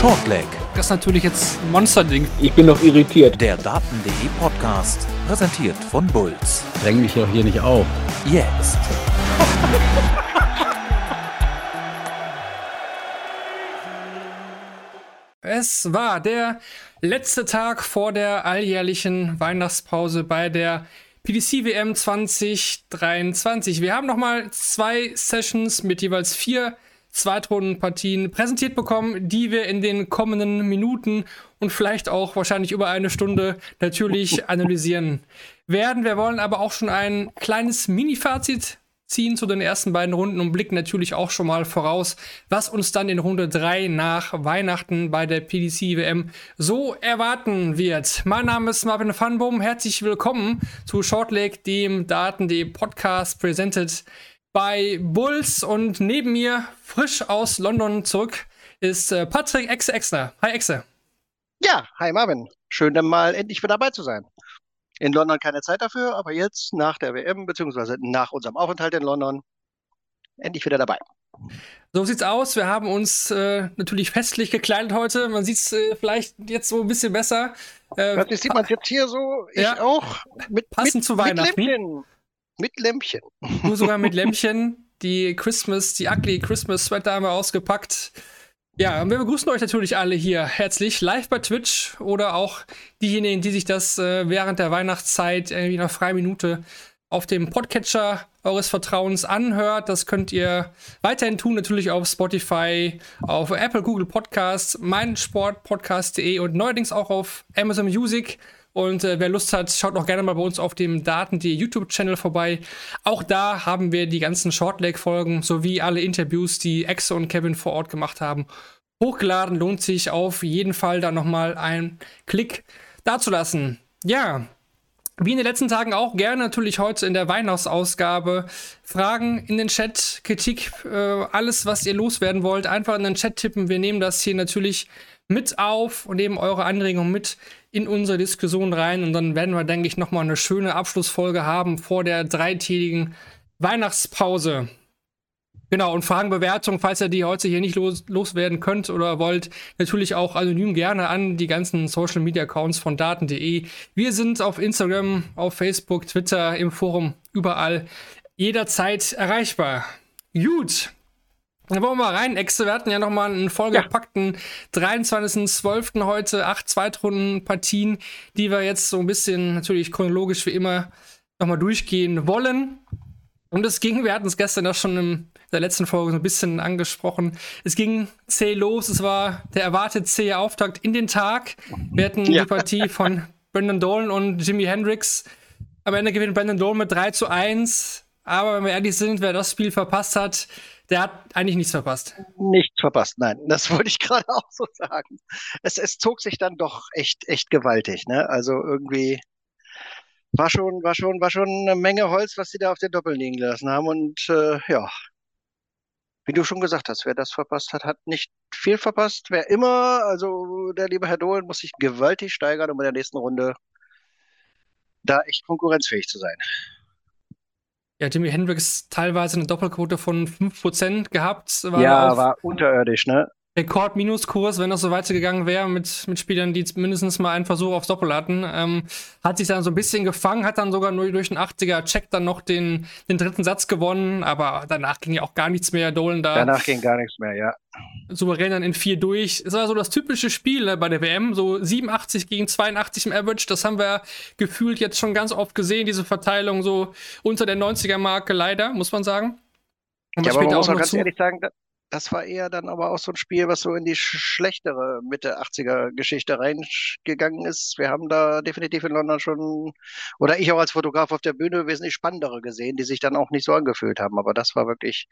Shortleg, Das ist natürlich jetzt ein Monsterding. Ich bin noch irritiert. der Daten.de Podcast, präsentiert von Bulls. Dräng mich doch hier nicht auf. Jetzt. Es war der letzte Tag vor der alljährlichen Weihnachtspause bei der PDC WM 2023. Wir haben nochmal zwei Sessions mit jeweils vier Zweitrundenpartien präsentiert bekommen, die wir in den kommenden Minuten und vielleicht auch wahrscheinlich über eine Stunde natürlich analysieren werden. Wir wollen aber auch schon ein kleines Mini-Fazit ziehen zu den ersten beiden Runden und blicken natürlich auch schon mal voraus, was uns dann in Runde 3 nach Weihnachten bei der PDC WM so erwarten wird. Mein Name ist Marvin Funbohm. Herzlich willkommen zu Shortleg, dem Daten.de Podcast, presented bei Bulls. Und neben mir, frisch aus London zurück, ist äh, Patrick Exe Exner. Hi Exe. Ja, hi Marvin. Schön, dann mal endlich wieder dabei zu sein. In London keine Zeit dafür, aber jetzt nach der WM, beziehungsweise nach unserem Aufenthalt in London, endlich wieder dabei. So sieht's aus. Wir haben uns äh, natürlich festlich gekleidet heute. Man sieht's äh, vielleicht jetzt so ein bisschen besser. Äh, Plötzlich sieht man jetzt hier so, ich Ja. auch, mit, Passend mit, zu Weihnachten. Mit Lämpchen. Nur sogar mit Lämpchen. Die Christmas, die ugly Christmas Sweater haben wir ausgepackt. Ja, und wir begrüßen euch natürlich alle hier herzlich live bei Twitch oder auch diejenigen, die sich das äh, während der Weihnachtszeit irgendwie in einer freien Minute auf dem Podcatcher eures Vertrauens anhört. Das könnt ihr weiterhin tun, natürlich auf Spotify, auf Apple, Google Podcasts, meinsportpodcast.de und neuerdings auch auf Amazon Music. Und äh, wer Lust hat, schaut auch gerne mal bei uns auf dem Daten.de YouTube-Channel vorbei. Auch da haben wir die ganzen Shortleg-Folgen sowie alle Interviews, die Exe und Kevin vor Ort gemacht haben, hochgeladen. Lohnt sich auf jeden Fall da nochmal einen Klick dazulassen. Ja, wie in den letzten Tagen auch gerne natürlich heute in der Weihnachtsausgabe Fragen in den Chat, Kritik, äh, alles, was ihr loswerden wollt, einfach in den Chat tippen. Wir nehmen das hier natürlich mit auf und nehmen eure Anregungen mit in unsere Diskussion rein und dann werden wir, denke ich, nochmal eine schöne Abschlussfolge haben vor der dreitägigen Weihnachtspause. Genau, und Fragen, Bewertungen, falls ihr die heute hier nicht los, loswerden könnt oder wollt, natürlich auch anonym gerne an die ganzen Social Media Accounts von Daten.de. Wir sind auf Instagram, auf Facebook, Twitter, im Forum, überall jederzeit erreichbar. Gut. Dann wollen wir mal rein, Exe. Wir hatten ja nochmal einen vollgepackten 23.12. heute, acht Zweitrundenpartien, die wir jetzt so ein bisschen natürlich chronologisch wie immer nochmal durchgehen wollen. Und es ging, wir hatten es gestern auch schon in der letzten Folge so ein bisschen angesprochen. Es ging zäh los, es war der erwartet zähe Auftakt in den Tag. Wir hatten Ja. die Partie von Brandon Dolan und Jimi Hendrix. Am Ende gewinnt Brandon Dolan mit 3 zu 1. Aber wenn wir ehrlich sind, wer das Spiel verpasst hat, der hat eigentlich nichts verpasst. Nichts verpasst, nein. Das wollte ich gerade auch so sagen. Es, es zog sich dann doch echt, echt gewaltig, ne? Also irgendwie war schon, war schon, war schon eine Menge Holz, was sie da auf den Doppeln liegen gelassen haben. Und äh, ja, wie du schon gesagt hast, wer das verpasst hat, hat nicht viel verpasst. Wer immer, also der liebe Herr Dolan muss sich gewaltig steigern, um in der nächsten Runde da echt konkurrenzfähig zu sein. Ja, Jimi Hendrix teilweise eine Doppelquote von 5% gehabt. War ja, auf war unterirdisch, ne? Rekord-Minuskurs, wenn das so weitergegangen wäre mit, mit Spielern, die mindestens mal einen Versuch aufs Doppel hatten. Ähm, hat sich dann so ein bisschen gefangen, hat dann sogar nur durch den 80er-Check dann noch den, den dritten Satz gewonnen, aber danach ging ja auch gar nichts mehr. Dolan da Danach ging gar nichts mehr, ja. souverän dann in vier durch. Es war so das typische Spiel ne, bei der WM, so 87 gegen 82 im Average. Das haben wir gefühlt jetzt schon ganz oft gesehen, diese Verteilung so unter der 90er-Marke, leider, muss man sagen. Und Ja, das aber man auch muss auch noch ganz zu. ehrlich sagen, das war eher dann aber auch so ein Spiel, was so in die sch- schlechtere Mitte 80er Geschichte reingegangen ist. Wir haben da definitiv in London schon, oder ich auch als Fotograf auf der Bühne, wesentlich spannendere gesehen, die sich dann auch nicht so angefühlt haben. Aber das war wirklich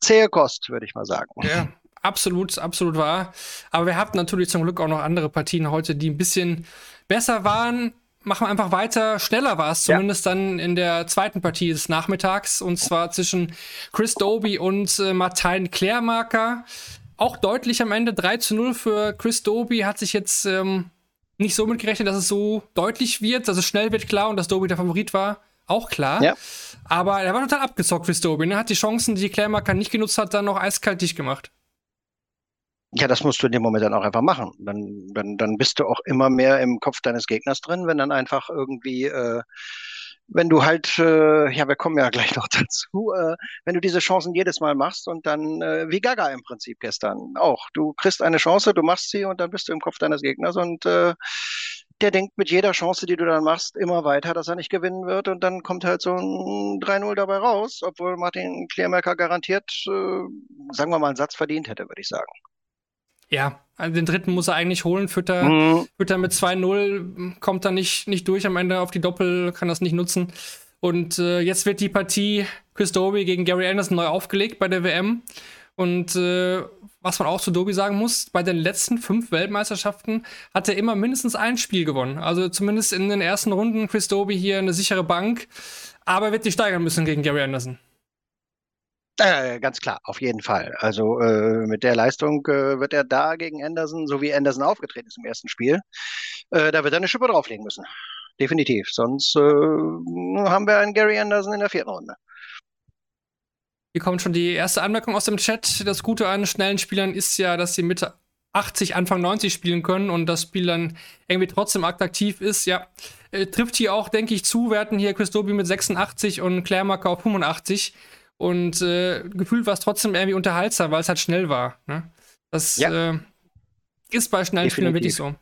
zähe Kost, würde ich mal sagen. Ja, absolut, absolut wahr. Aber wir hatten natürlich zum Glück auch noch andere Partien heute, die ein bisschen besser waren. Machen wir einfach weiter. Schneller war es Ja. zumindest dann in der zweiten Partie des Nachmittags. Und zwar zwischen Chris Doby und äh, Martin Klärmarker. Auch deutlich am Ende 3 zu 0 für Chris Doby. Hat sich jetzt ähm, nicht so mitgerechnet, dass es so deutlich wird, dass es schnell wird, klar, und dass Doby der Favorit war. Auch klar. Ja. Aber er war total abgezockt, Chris Doby. Er hat die Chancen, die Klärmarker nicht genutzt hat, dann noch eiskalt dicht gemacht. Ja, das musst du in dem Moment dann auch einfach machen. Dann, dann, dann bist du auch immer mehr im Kopf deines Gegners drin, wenn dann einfach irgendwie, äh, wenn du halt, äh, ja, wir kommen ja gleich noch dazu, äh, wenn du diese Chancen jedes Mal machst und dann, äh, wie Gaga im Prinzip gestern auch. Du kriegst eine Chance, du machst sie und dann bist du im Kopf deines Gegners und äh, der denkt mit jeder Chance, die du dann machst, immer weiter, dass er nicht gewinnen wird und dann kommt halt so ein 3-0 dabei raus, obwohl Martin Klärmerker garantiert, äh, sagen wir mal, einen Satz verdient hätte, würde ich sagen. Ja, also den dritten muss er eigentlich holen. Führt er, mhm. führt er mit 2-0, kommt er nicht, nicht durch am Ende auf die Doppel, kann das nicht nutzen. Und äh, jetzt wird die Partie Chris Dobie gegen Gary Anderson neu aufgelegt bei der WM. Und äh, was man auch zu Dobie sagen muss, bei den letzten fünf Weltmeisterschaften hat er immer mindestens ein Spiel gewonnen. Also zumindest in den ersten Runden Chris Dobie hier eine sichere Bank. Aber er wird sich steigern müssen gegen Gary Anderson. Äh, ganz klar, auf jeden Fall. Also äh, mit der Leistung äh, wird er da gegen Anderson, so wie Anderson aufgetreten ist im ersten Spiel, äh, da wird er eine Schippe drauflegen müssen. Definitiv. Sonst äh, haben wir einen Gary Anderson in der vierten Runde. Hier kommt schon die erste Anmerkung aus dem Chat. Das Gute an schnellen Spielern ist ja, dass sie Mitte 80, Anfang 90 spielen können und das Spiel dann irgendwie trotzdem attraktiv ist. Ja, äh, trifft hier auch, denke ich, zu. Wir hatten hier Chris Dobie mit 86 und Claire Marker auf 85. Und äh, gefühlt war es trotzdem irgendwie unterhaltsam, weil es halt schnell war. Ne? Das ja. äh, ist bei schnellen Spielern wirklich so.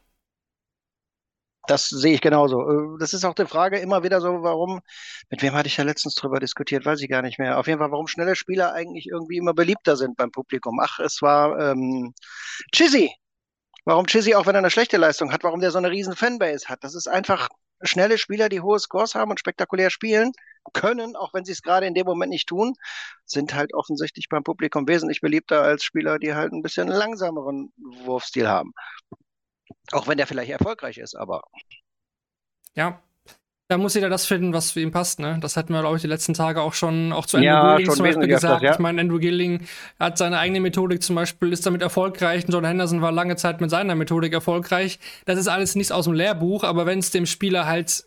Das sehe ich genauso. Äh, das ist auch die Frage immer wieder so, warum, mit wem hatte ich ja letztens drüber diskutiert, weiß ich gar nicht mehr. Auf jeden Fall, warum schnelle Spieler eigentlich irgendwie immer beliebter sind beim Publikum. Ach, es war ähm, Chizzy. Warum Chizzy, auch wenn er eine schlechte Leistung hat, warum der so eine riesen Fanbase hat. Das ist einfach schnelle Spieler, die hohe Scores haben und spektakulär spielen können, auch wenn sie es gerade in dem Moment nicht tun, sind halt offensichtlich beim Publikum wesentlich beliebter als Spieler, die halt ein bisschen langsameren Wurfstil haben. Auch wenn der vielleicht erfolgreich ist, aber. Ja, da muss jeder das finden, was für ihn passt, ne? Das hatten wir, glaube ich, die letzten Tage auch schon auch zu Andrew ja, Gilling zum Beispiel gesagt. Öfters, ja. Ich meine, Andrew Gilling hat seine eigene Methodik zum Beispiel, ist damit erfolgreich. John Henderson war lange Zeit mit seiner Methodik erfolgreich. Das ist alles nichts aus dem Lehrbuch, aber wenn es dem Spieler halt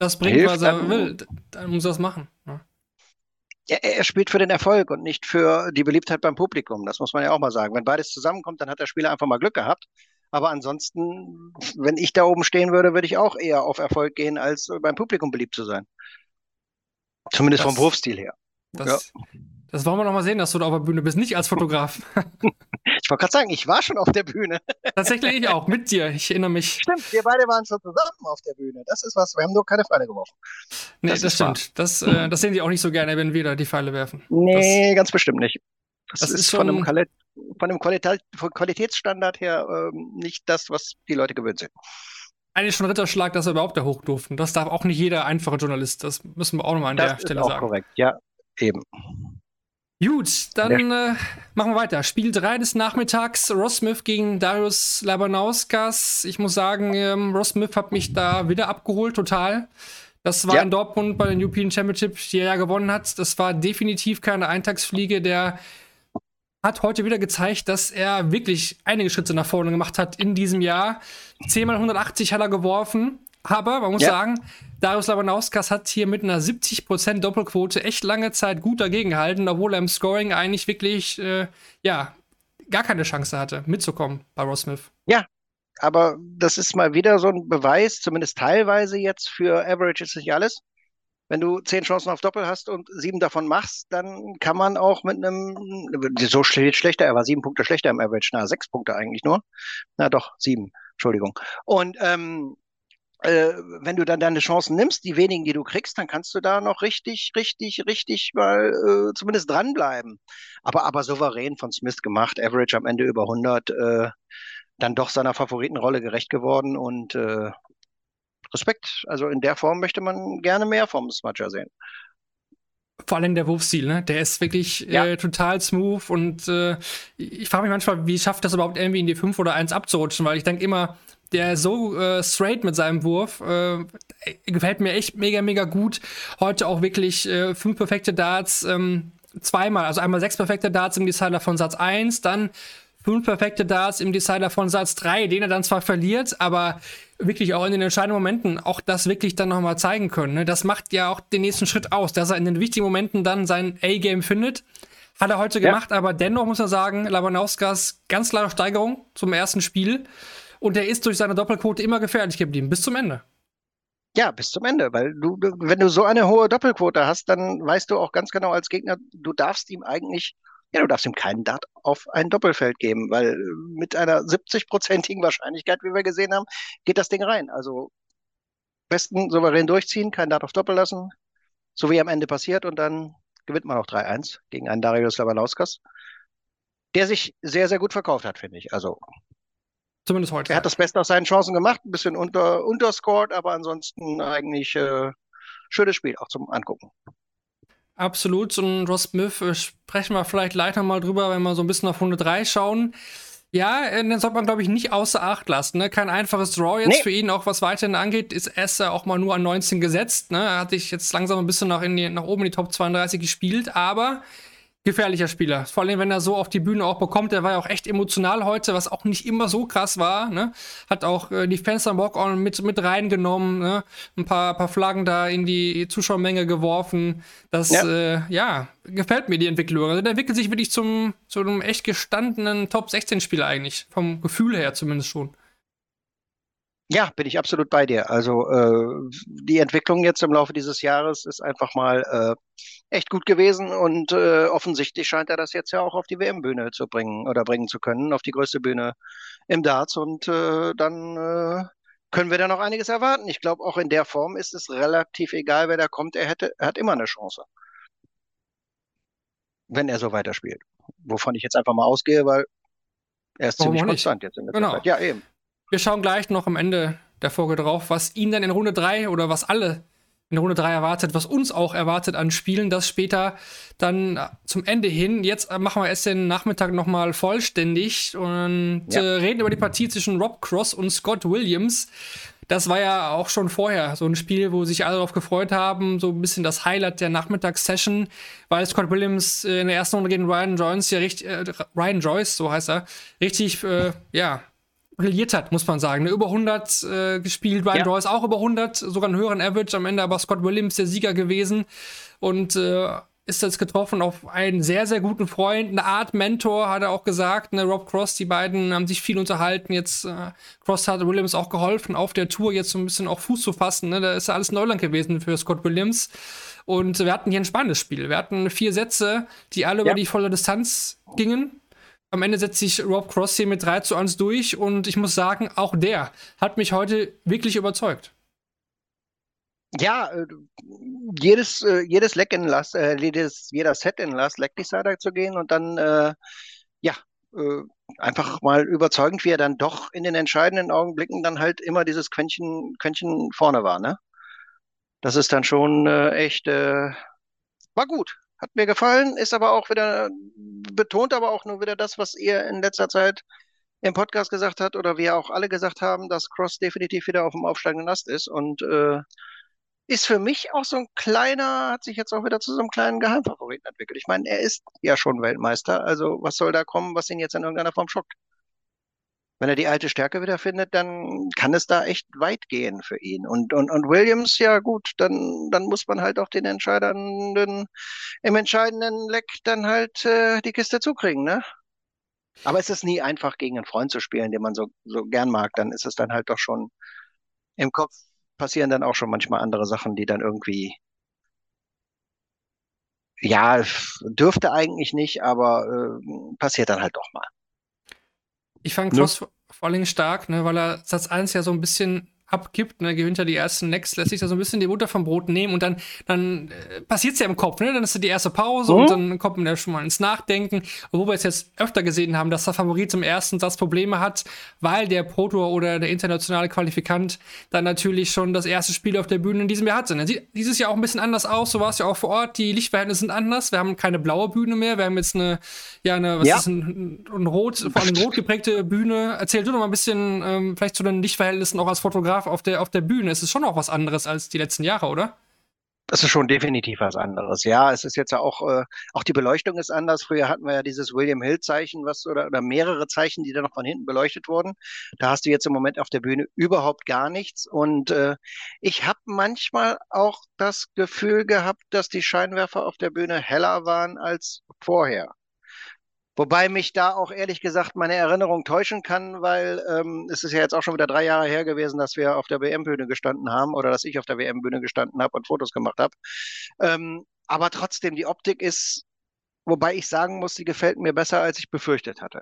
das bringt, Hilft, was er will, dann muss er das machen. Ne? Ja, er spielt für den Erfolg und nicht für die Beliebtheit beim Publikum. Das muss man ja auch mal sagen. Wenn beides zusammenkommt, dann hat der Spieler einfach mal Glück gehabt. Aber ansonsten, wenn ich da oben stehen würde, würde ich auch eher auf Erfolg gehen, als beim Publikum beliebt zu sein. Zumindest das, vom Wurfstil her. Das, ja. Das wollen wir noch mal sehen, dass du da auf der Bühne bist, nicht als Fotograf. ich wollte gerade sagen, ich war schon auf der Bühne. Tatsächlich ich auch, mit dir. Ich erinnere mich. Stimmt, wir beide waren schon zusammen auf der Bühne. Das ist was, wir haben nur keine Pfeile geworfen. Nee, das, das stimmt. Das, äh, das sehen die auch nicht so gerne, wenn wir da die Pfeile werfen. Nee, das, ganz bestimmt nicht. Das, das ist, ist, von einem Quali von einem Qualität, von Qualitätsstandard her ähm, nicht das, was die Leute gewöhnt sind. Eigentlich schon Ritterschlag, dass er überhaupt da hoch durften. Das darf auch nicht jeder einfache Journalist. Das müssen wir auch nochmal an der Stelle sagen. Das ist auch korrekt, ja, eben. Gut, dann äh, machen wir weiter. Spiel 3 des Nachmittags, Ross Smith gegen Darius Labanauskas. Ich muss sagen, ähm, Ross Smith hat mich da wieder abgeholt, total. Das war ja. in Dortmund bei den European Championship, die er ja gewonnen hat. Das war definitiv keine Eintagsfliege. Der hat heute wieder gezeigt, dass er wirklich einige Schritte nach vorne gemacht hat in diesem Jahr. 10 mal 180 hat er geworfen. Aber man muss ja. sagen, Darius Labanauskas hat hier mit einer 70% Doppelquote echt lange Zeit gut dagegen gehalten, obwohl er im Scoring eigentlich wirklich, äh, ja, gar keine Chance hatte, mitzukommen bei Ross Smith. Ja, aber das ist mal wieder so ein Beweis, zumindest teilweise jetzt für Average ist nicht alles wenn du zehn Chancen auf Doppel hast und sieben davon machst, dann kann man auch mit einem, so schlechter, er war sieben Punkte schlechter im Average, na, sechs Punkte eigentlich nur. Na doch, sieben, Entschuldigung. Und ähm, äh, wenn du dann deine Chancen nimmst, die wenigen, die du kriegst, dann kannst du da noch richtig, richtig, richtig mal äh, zumindest dranbleiben. Aber, aber souverän von Smith gemacht, Average am Ende über 100, äh, dann doch seiner Favoritenrolle gerecht geworden und äh, Respekt. Also in der Form möchte man gerne mehr vom Smudger sehen. Vor allem der Wurfstil, ne? Der ist wirklich ja. äh, total smooth und äh, ich frage mich manchmal, wie schafft das überhaupt irgendwie in die 5 oder 1 abzurutschen, weil ich denke immer, der ist so äh, straight mit seinem Wurf. Äh, gefällt mir echt mega, mega gut. Heute auch wirklich äh, fünf perfekte Darts, ähm, zweimal, also einmal sechs perfekte Darts im Decider von Satz 1, dann fünf perfekte Darts im Decider von Satz 3, den er dann zwar verliert, aber wirklich auch in den entscheidenden Momenten auch das wirklich dann nochmal zeigen können. Ne? Das macht ja auch den nächsten Schritt aus, dass er in den wichtigen Momenten dann sein A-Game findet. Hat er heute ja. gemacht, aber dennoch muss er sagen, Labanauskas ganz klare Steigerung zum ersten Spiel. Und er ist durch seine Doppelquote immer gefährlich geblieben, bis zum Ende. Ja, bis zum Ende, weil du, wenn du so eine hohe Doppelquote hast, dann weißt du auch ganz genau als Gegner, du darfst ihm eigentlich, ja, du darfst ihm keinen Dart auf ein Doppelfeld geben, weil mit einer 70-prozentigen Wahrscheinlichkeit, wie wir gesehen haben, geht das Ding rein. Also besten souverän durchziehen, keinen Dart auf Doppel lassen, so wie am Ende passiert und dann gewinnt man auch 3-1 gegen einen Darius Labanauskas, der sich sehr, sehr gut verkauft hat, finde ich. Also Zumindest heute. Er hat das Beste aus seinen Chancen gemacht, ein bisschen unter, unterscored, aber ansonsten eigentlich äh, schönes Spiel, auch zum Angucken. Absolut. Und Ross Smith äh, sprechen wir vielleicht gleich nochmal drüber, wenn wir so ein bisschen auf Runde 3 schauen. Ja, äh, den sollte man, glaube ich, nicht außer Acht lassen. Ne? Kein einfaches Draw jetzt nee. für ihn, auch was weiterhin angeht, ist Esser auch mal nur an 19 gesetzt. Ne? Er hat sich jetzt langsam ein bisschen nach, die, nach oben in die Top 32 gespielt, aber gefährlicher Spieler. Vor allem, wenn er so auf die Bühne auch bekommt. Der war ja auch echt emotional heute, was auch nicht immer so krass war. Ne? Hat auch äh, die Fans am Walk-On mit, mit reingenommen, ne? ein paar, paar Flaggen da in die Zuschauermenge geworfen. Das, ja, äh, ja gefällt mir die Entwicklung. Also der entwickelt sich wirklich zum, zu einem echt gestandenen Top-16-Spieler eigentlich. Vom Gefühl her zumindest schon. Ja, bin ich absolut bei dir. Also äh, die Entwicklung jetzt im Laufe dieses Jahres ist einfach mal äh, echt gut gewesen und äh, offensichtlich scheint er das jetzt ja auch auf die WM-Bühne zu bringen oder bringen zu können, auf die größte Bühne im Darts und äh, dann äh, können wir da noch einiges erwarten. Ich glaube, auch in der Form ist es relativ egal, wer da kommt. Er hätte, er hat immer eine Chance, wenn er so weiterspielt. Wovon ich jetzt einfach mal ausgehe, weil er ist Warum ziemlich konstant jetzt in der genau. Zeit. Ja, eben. Wir schauen gleich noch am Ende der Folge drauf, was ihn dann in Runde 3 oder was alle in Runde 3 erwartet, was uns auch erwartet an Spielen, das später dann zum Ende hin. Jetzt machen wir es den Nachmittag nochmal vollständig und ja. äh, reden über die Partie zwischen Rob Cross und Scott Williams. Das war ja auch schon vorher so ein Spiel, wo sich alle darauf gefreut haben, so ein bisschen das Highlight der Nachmittagssession, weil Scott Williams äh, in der ersten Runde gegen Ryan Joyce ja richtig, äh, Ryan Joyce, so heißt er, richtig, äh, ja, brilliert hat, muss man sagen. Ne? Über 100 äh, gespielt, Ryan ja. Joyce auch über 100, sogar einen höheren Average, am Ende aber Scott Williams der Sieger gewesen und äh, ist jetzt getroffen auf einen sehr, sehr guten Freund, eine Art Mentor, hat er auch gesagt, ne, Rob Cross, die beiden haben sich viel unterhalten, jetzt äh, Cross hat Williams auch geholfen, auf der Tour jetzt so ein bisschen auch Fuß zu fassen, ne? da ist ja alles Neuland gewesen für Scott Williams und wir hatten hier ein spannendes Spiel, wir hatten vier Sätze, die alle ja. über die volle Distanz gingen, am Ende setzt sich Rob Cross hier mit 3 zu 1 durch und ich muss sagen, auch der hat mich heute wirklich überzeugt. Ja, äh, jedes, äh, jedes Leck in Last, äh, jedes, jeder Set in Last Leck Decider zu gehen und dann, äh, ja, äh, einfach mal überzeugend, wie er dann doch in den entscheidenden Augenblicken dann halt immer dieses Quäntchen, Quäntchen vorne war, ne? Das ist dann schon äh, echt, war gut. Hat mir gefallen, ist aber auch wieder, betont aber auch nur wieder das, was ihr in letzter Zeit im Podcast gesagt habt oder wir auch alle gesagt haben, dass Cross definitiv wieder auf dem aufsteigenden Ast ist und äh, ist für mich auch so ein kleiner, hat sich jetzt auch wieder zu so einem kleinen Geheimfavoriten entwickelt. Ich meine, er ist ja schon Weltmeister, also was soll da kommen, was ihn jetzt in irgendeiner Form schockt? Wenn er die alte Stärke wiederfindet, dann kann es da echt weit gehen für ihn. Und, und, und Williams, ja gut, dann, dann muss man halt auch den entscheidenden, im entscheidenden Leck dann halt äh, die Kiste zukriegen, ne? Aber es ist nie einfach, gegen einen Freund zu spielen, den man so, so gern mag. Dann ist es dann halt doch schon im Kopf passieren dann auch schon manchmal andere Sachen, die dann irgendwie ja, dürfte eigentlich nicht, aber äh, passiert dann halt doch mal. Ich fand Cross ne? vor allem stark, ne, weil er Satz 1 ja so ein bisschen abgibt, ne, gewinnt er die ersten Necks, lässt sich da so ein bisschen die Butter vom Brot nehmen und dann, dann äh, passiert es ja im Kopf, ne? Dann ist die erste Pause mhm. und dann kommt man ja schon mal ins Nachdenken. Obwohl wir es jetzt öfter gesehen haben, dass der Favorit zum ersten Satz Probleme hat, weil der Proto oder der internationale Qualifikant dann natürlich schon das erste Spiel auf der Bühne in diesem Jahr hatte. Ne? Sieht dieses Jahr auch ein bisschen anders aus, so war es ja auch vor Ort. Die Lichtverhältnisse sind anders. Wir haben keine blaue Bühne mehr, wir haben jetzt eine, ja, eine, was ja. ist ein, ein rot, vor allem rot geprägte Bühne. Erzähl du noch mal ein bisschen ähm, vielleicht zu den Lichtverhältnissen auch als Fotograf Fotograf auf der, auf der Bühne. Es ist schon auch was anderes als die letzten Jahre, oder? Das ist schon definitiv was anderes. Ja, es ist jetzt ja auch, äh, auch die Beleuchtung ist anders. Früher hatten wir ja dieses William Hill-Zeichen, was oder, oder mehrere Zeichen, die dann noch von hinten beleuchtet wurden. Da hast du jetzt im Moment auf der Bühne überhaupt gar nichts. Und äh, ich habe manchmal auch das Gefühl gehabt, dass die Scheinwerfer auf der Bühne heller waren als vorher. Wobei mich da auch ehrlich gesagt meine Erinnerung täuschen kann, weil ähm, es ist ja jetzt auch schon wieder drei Jahre her gewesen, dass wir auf der WM-Bühne gestanden haben oder dass ich auf der WM-Bühne gestanden habe und Fotos gemacht habe. Ähm, aber trotzdem, die Optik ist, wobei ich sagen muss, die gefällt mir besser, als ich befürchtet hatte.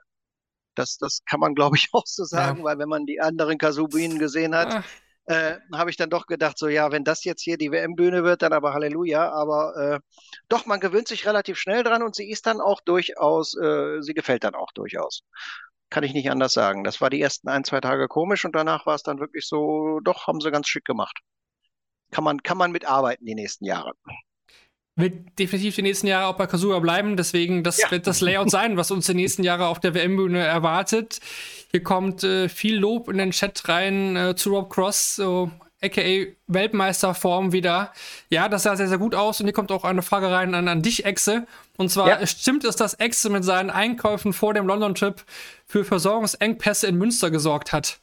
Das, das kann man, glaube ich, auch so sagen, ja. weil wenn man die anderen Kasubinen gesehen hat, Ach äh, habe ich dann doch gedacht, so ja, wenn das jetzt hier die WM-Bühne wird, dann aber Halleluja. Aber äh, doch, man gewöhnt sich relativ schnell dran und sie ist dann auch durchaus, äh, sie gefällt dann auch durchaus. Kann ich nicht anders sagen. Das war die ersten ein, zwei Tage komisch und danach war es dann wirklich so, doch, haben sie ganz schick gemacht. Kann man, kann man mitarbeiten die nächsten Jahre wird definitiv die nächsten Jahre auch bei Kasua bleiben. Deswegen, das ja. wird das Layout sein, was uns die nächsten Jahre auf der WM-Bühne erwartet. Hier kommt äh, viel Lob in den Chat rein äh, zu Rob Cross, so aka Weltmeisterform wieder. Ja, das sah sehr, sehr gut aus. Und hier kommt auch eine Frage rein an, an dich, Exe. Und zwar, ja. stimmt es, dass Exe mit seinen Einkäufen vor dem London-Trip für Versorgungsengpässe in Münster gesorgt hat?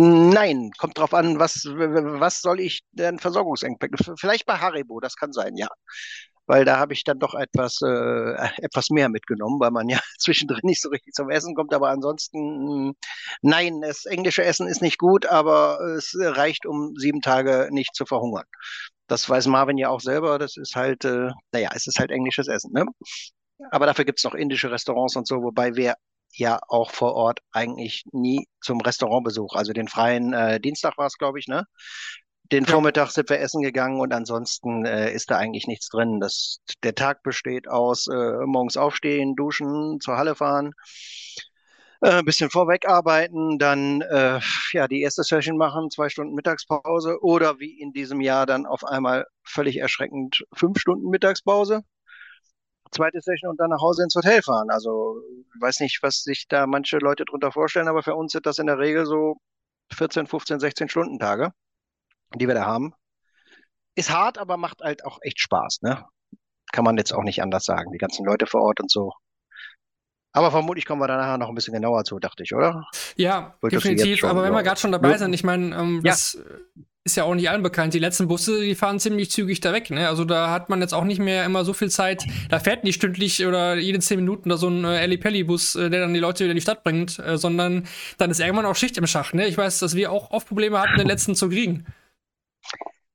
Nein, kommt drauf an, was, was soll ich denn Versorgungsengpässe? Vielleicht bei Haribo, das kann sein, ja. Weil da habe ich dann doch etwas, äh, etwas mehr mitgenommen, weil man ja zwischendrin nicht so richtig zum Essen kommt. Aber ansonsten, nein, das englische Essen ist nicht gut, aber es reicht, um sieben Tage nicht zu verhungern. Das weiß Marvin ja auch selber. Das ist halt, äh, naja, es ist halt englisches Essen, ne? Aber dafür gibt es noch indische Restaurants und so, wobei wir ja auch vor Ort eigentlich nie zum Restaurantbesuch. Also den freien äh, Dienstag war es, glaube ich, ne? Den ja. Vormittag sind wir essen gegangen und ansonsten äh, ist da eigentlich nichts drin. Das, der Tag besteht aus äh, morgens aufstehen, duschen, zur Halle fahren, äh, ein bisschen vorweg arbeiten, dann äh, ja die erste Session machen, zwei Stunden Mittagspause oder wie in diesem Jahr dann auf einmal völlig erschreckend fünf Stunden Mittagspause zweite Session und dann nach Hause ins Hotel fahren. Also ich weiß nicht, was sich da manche Leute drunter vorstellen, aber für uns sind das in der Regel so 14, 15, 16 Stunden Tage, die wir da haben. Ist hart, aber macht halt auch echt Spaß, ne? Kann man jetzt auch nicht anders sagen. Die ganzen Leute vor Ort und so. Aber vermutlich kommen wir da nachher noch ein bisschen genauer zu, dachte ich, oder? Ja, Wolltest definitiv. Aber wenn wir gerade schon dabei sind, ich meine, ähm, ja. das ist ja auch nicht allen bekannt. Die letzten Busse, die fahren ziemlich zügig da weg. Ne? Also da hat man jetzt auch nicht mehr immer so viel Zeit. Da fährt nicht stündlich oder jede zehn Minuten da so ein äh, Pelli-Bus, äh, der dann die Leute wieder in die Stadt bringt, äh, sondern dann ist irgendwann auch Schicht im Schach. Ne? Ich weiß, dass wir auch oft Probleme hatten, den letzten zu kriegen.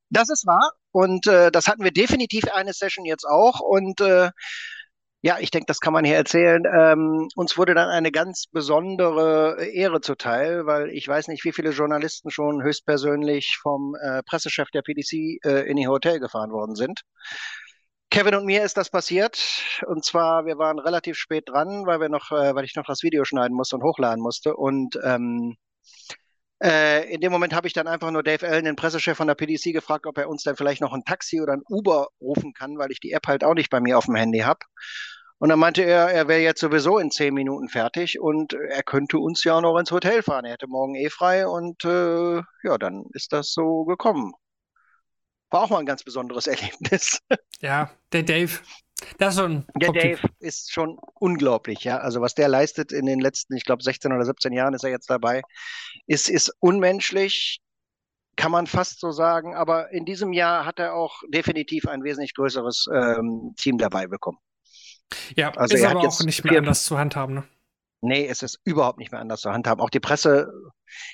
Das ist wahr. Und äh, das hatten wir definitiv eine Session jetzt auch. Und äh, ja, ich denke, das kann man hier erzählen. Ähm, uns wurde dann eine ganz besondere Ehre zuteil, weil ich weiß nicht, wie viele Journalisten schon höchstpersönlich vom äh, Pressechef der PDC äh, in ihr Hotel gefahren worden sind. Kevin und mir ist das passiert. Und zwar, wir waren relativ spät dran, weil wir noch, äh, weil ich noch das Video schneiden musste und hochladen musste. Und ähm, äh, in dem Moment habe ich dann einfach nur Dave Allen, den Pressechef von der PDC, gefragt, ob er uns dann vielleicht noch ein Taxi oder ein Uber rufen kann, weil ich die App halt auch nicht bei mir auf dem Handy habe. Und dann meinte er, er wäre jetzt sowieso in zehn Minuten fertig und er könnte uns ja auch noch ins Hotel fahren. Er hätte morgen eh frei und äh, ja, dann ist das so gekommen. War auch mal ein ganz besonderes Erlebnis. Ja, der Dave. Das ist schon. Der Dave ist schon unglaublich, ja. Also was der leistet in den letzten, ich glaube, 16 oder 17 Jahren ist er jetzt dabei, ist, ist unmenschlich, kann man fast so sagen. Aber in diesem Jahr hat er auch definitiv ein wesentlich größeres ähm, Team dabei bekommen. Ja, also ist aber auch nicht mehr anders zu handhaben. Ne? Nee, es ist überhaupt nicht mehr anders zu handhaben. Auch die Presse,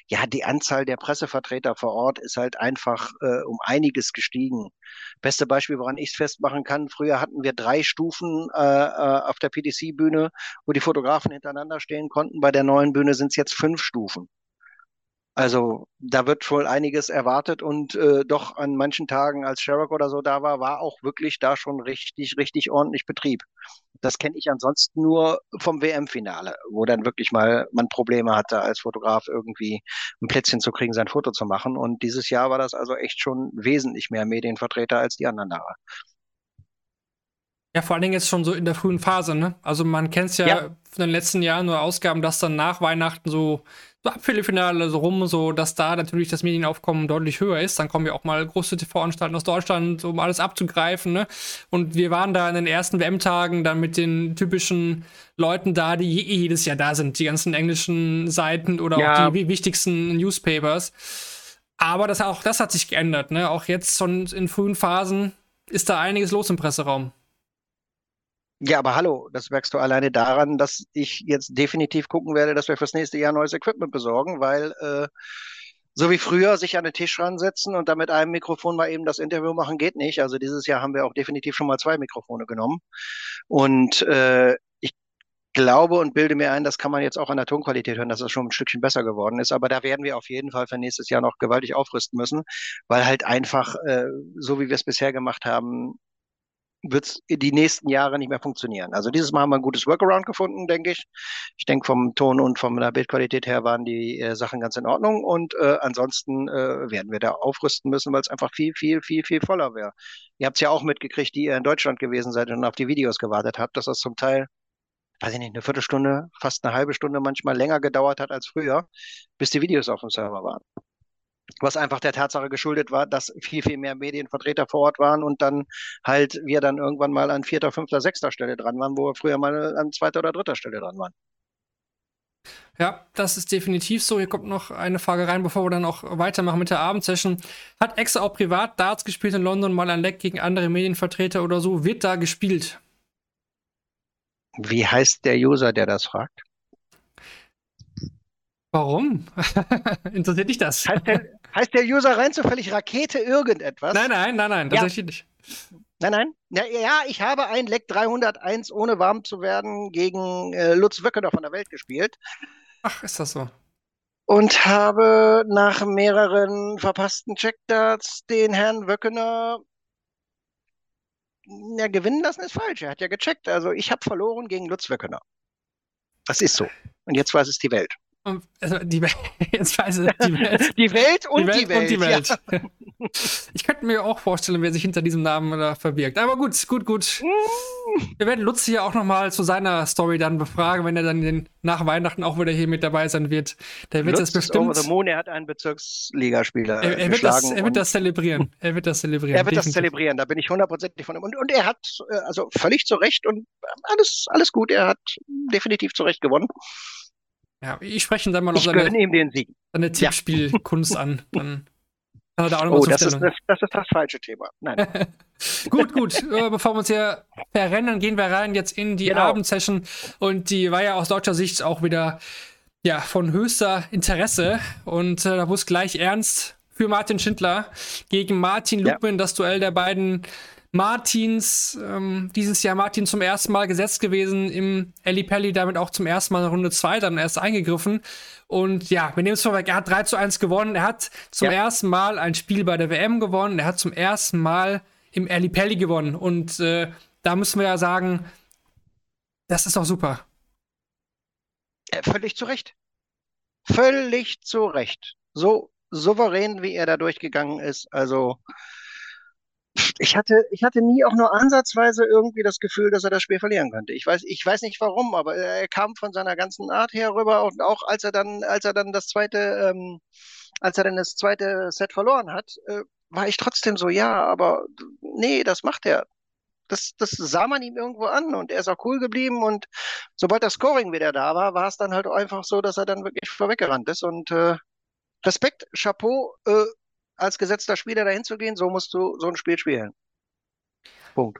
ja, die Anzahl der Pressevertreter vor Ort ist halt einfach äh, um einiges gestiegen. Beste Beispiel, woran ich es festmachen kann, früher hatten wir drei Stufen äh, äh auf der PDC-Bühne, wo die Fotografen hintereinander stehen konnten. Bei der neuen Bühne sind es jetzt fünf Stufen. Also da wird wohl einiges erwartet und äh, doch an manchen Tagen, als Sherrock oder so da war, war auch wirklich da schon richtig, richtig ordentlich Betrieb. Das kenne ich ansonsten nur vom WM-Finale, wo dann wirklich mal man Probleme hatte, als Fotograf irgendwie ein Plätzchen zu kriegen, sein Foto zu machen. Und dieses Jahr war das also echt schon wesentlich mehr Medienvertreter als die anderen Jahre. Ja, vor allen Dingen jetzt schon so in der frühen Phase, ne? Also man kennt es ja, ja, von den letzten Jahren nur Ausgaben, dass dann nach Weihnachten so so ab Viertelfinale so rum, so dass da natürlich das Medienaufkommen deutlich höher ist. Dann kommen ja auch mal große TV-Anstalten aus Deutschland, um alles abzugreifen. Ne? Und wir waren da in den ersten WM-Tagen dann mit den typischen Leuten da, die jedes Jahr da sind, die ganzen englischen Seiten oder ja. auch die wichtigsten Newspapers. Aber das, auch das hat sich geändert. Ne? Auch jetzt schon in frühen Phasen ist da einiges los im Presseraum. Ja, aber hallo, das merkst du alleine daran, dass ich jetzt definitiv gucken werde, dass wir fürs nächste Jahr neues Equipment besorgen, weil äh, so wie früher sich an den Tisch ransetzen und dann mit einem Mikrofon mal eben das Interview machen, geht nicht. Also dieses Jahr haben wir auch definitiv schon mal zwei Mikrofone genommen. Und äh, ich glaube und bilde mir ein, das kann man jetzt auch an der Tonqualität hören, dass es schon ein Stückchen besser geworden ist. Aber da werden wir auf jeden Fall für nächstes Jahr noch gewaltig aufrüsten müssen, weil halt einfach, äh, so wie wir es bisher gemacht haben, wird es die nächsten Jahre nicht mehr funktionieren. Also dieses Mal haben wir ein gutes Workaround gefunden, denke ich. Ich denke, vom Ton und von der Bildqualität her waren die äh, Sachen ganz in Ordnung. Und äh, ansonsten äh, werden wir da aufrüsten müssen, weil es einfach viel, viel, viel, viel voller wäre. Ihr habt es ja auch mitgekriegt, die ihr in Deutschland gewesen seid und auf die Videos gewartet habt, dass das zum Teil, weiß ich nicht, eine Viertelstunde, fast eine halbe Stunde manchmal länger gedauert hat als früher, bis die Videos auf dem Server waren was einfach der Tatsache geschuldet war, dass viel, viel mehr Medienvertreter vor Ort waren und dann halt wir dann irgendwann mal an vierter, fünfter, sechster Stelle dran waren, wo wir früher mal an zweiter oder dritter Stelle dran waren. Ja, das ist definitiv so. Hier kommt noch eine Frage rein, bevor wir dann auch weitermachen mit der Abendsession. Hat Exa auch privat Darts gespielt in London, mal ein Leck gegen andere Medienvertreter oder so? Wird da gespielt? Wie heißt der User, der das fragt? Warum? Interessiert dich das? Heißt der, heißt der, User rein zufällig Rakete irgendetwas? Nein, nein, nein, nein, tatsächlich ja. nicht. Nein, nein. Ja, ja, ich habe ein Leck 301 ohne warm zu werden gegen äh, Lutz Wöckener von der Welt gespielt. Ach, ist das so? Und habe nach mehreren verpassten Checkdarts den Herrn Wöckener ja, gewinnen lassen ist falsch. Er hat ja gecheckt. Also ich habe verloren gegen Lutz Wöckener. Das ist so. Und jetzt weiß es die Welt. Also die, jetzt weiß ich, die Welt. Die Welt und die Welt. Die Welt, und die Welt. Ja. Ich könnte mir auch vorstellen, wer sich hinter diesem Namen da verbirgt. Aber gut, gut, gut. Wir werden Lutz hier auch nochmal zu seiner Story dann befragen, wenn er dann den, nach Weihnachten auch wieder hier mit dabei sein wird. Der wird Lutz das bestimmt. Over the Moon, er hat einen Bezirksligaspieler. Er, er, wird das, er wird das zelebrieren. Er wird das zelebrieren. Er wird definitiv. das zelebrieren, da bin ich hundertprozentig von ihm. Und, und er hat äh, also völlig zu Recht und alles, alles gut. Er hat definitiv zu Recht gewonnen. Ja, ich spreche dann mal noch seine, ihm den Sieg. seine Tippspielkunst ja. an. Dann kann er da auch noch oh, das ist, das, das, ist das falsche Thema. Nein. gut, gut. Äh, bevor wir uns hier verrennen, gehen wir rein jetzt in die genau. Abendsession. Und die war ja aus deutscher Sicht auch wieder ja, von höchster Interesse. Und äh, da es gleich ernst für Martin Schindler gegen Martin Lupin, ja. das Duell der beiden Martins, ähm, dieses Jahr Martin zum ersten Mal gesetzt gewesen im Eli Pelli, damit auch zum ersten Mal in Runde 2 dann erst eingegriffen. Und ja, wir nehmen es vorweg, er hat 3 zu 1 gewonnen. Er hat zum ja. ersten Mal ein Spiel bei der WM gewonnen. Er hat zum ersten Mal im Eli Pelli gewonnen. Und äh, da müssen wir ja sagen, das ist doch super. Äh, völlig zu Recht. Völlig zu Recht. So souverän, wie er da durchgegangen ist. Also, ich hatte, ich hatte nie auch nur ansatzweise irgendwie das Gefühl, dass er das Spiel verlieren könnte. Ich weiß, ich weiß nicht warum, aber er kam von seiner ganzen Art her rüber und auch als er dann, als er dann das zweite, ähm, als er dann das zweite Set verloren hat, äh, war ich trotzdem so, ja, aber nee, das macht er. Das, das sah man ihm irgendwo an und er ist auch cool geblieben und sobald das Scoring wieder da war, war es dann halt einfach so, dass er dann wirklich vorweggerannt ist und äh, Respekt, Chapeau, äh, als gesetzter Spieler dahin zu gehen, so musst du so ein Spiel spielen. Punkt.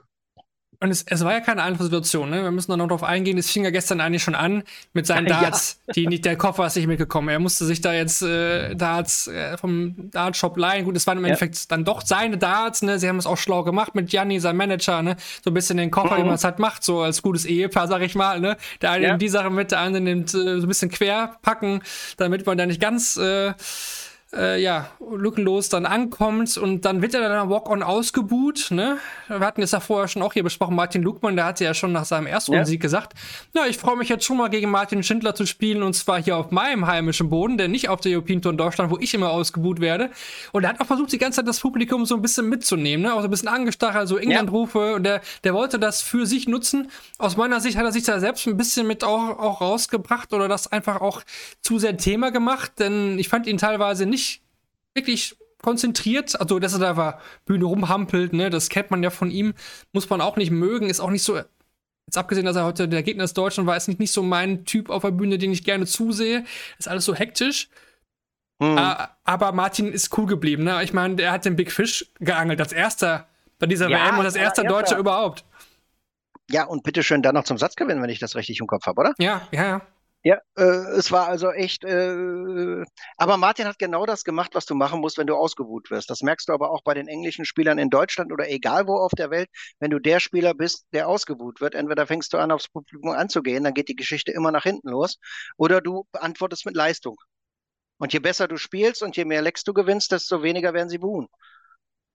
Und es, es war ja keine einfache Situation, ne? Wir müssen da noch drauf eingehen. Es fing ja gestern eigentlich schon an mit seinen Darts, ja. die nicht, der Koffer ist nicht mitgekommen. Er musste sich da jetzt äh, Darts äh, vom Dartshop leihen. Gut, es waren im ja. Endeffekt dann doch seine Darts, ne? Sie haben es auch schlau gemacht mit Gianni, seinem Manager, ne? So ein bisschen den Koffer, mhm. wie man es halt macht, so als gutes Ehepaar, sag ich mal, ne? Der eine ja. nimmt die Sache mit, der andere nimmt äh, so ein bisschen quer packen, damit man da nicht ganz äh, äh, ja, lückenlos dann ankommt und dann wird er dann Walk-On ausgebuht, ne? Wir hatten es ja vorher schon auch hier besprochen, Martin Lugmann, der hatte ja schon nach seinem ersten ja. Sieg gesagt, ja, ich freue mich jetzt schon mal gegen Martin Schindler zu spielen und zwar hier auf meinem heimischen Boden, denn nicht auf der European Tour in Deutschland, wo ich immer ausgebuht werde. Und er hat auch versucht, die ganze Zeit das Publikum so ein bisschen mitzunehmen, ne? Auch so ein bisschen angestachelt, so England-Rufe ja. und der, der wollte das für sich nutzen. Aus meiner Sicht hat er sich da selbst ein bisschen mit auch, auch rausgebracht oder das einfach auch zu sehr Thema gemacht, denn ich fand ihn teilweise nicht wirklich konzentriert, also dass er da war, Bühne rumhampelt, ne, das kennt man ja von ihm, muss man auch nicht mögen, ist auch nicht so, jetzt abgesehen, dass er heute der Gegner des Deutschen war, ist nicht, nicht so mein Typ auf der Bühne, den ich gerne zusehe, ist alles so hektisch. Uh, aber Martin ist cool geblieben, ne? Ich meine, er hat den Big Fish geangelt, als erster bei dieser ja, WM und als erster Deutscher überhaupt. Ja, und bitteschön dann noch zum Satz gewinnen, wenn ich das richtig im Kopf habe, oder? Ja, ja, ja. Ja, äh, es war also echt, äh, aber Martin hat genau das gemacht, was du machen musst, wenn du ausgebuht wirst. Das merkst du aber auch bei den englischen Spielern in Deutschland oder egal wo auf der Welt. Wenn du der Spieler bist, der ausgebuht wird, entweder fängst du an, aufs Publikum anzugehen, dann geht die Geschichte immer nach hinten los, oder du beantwortest mit Leistung. Und je besser du spielst und je mehr Lecks du gewinnst, desto weniger werden sie buhen.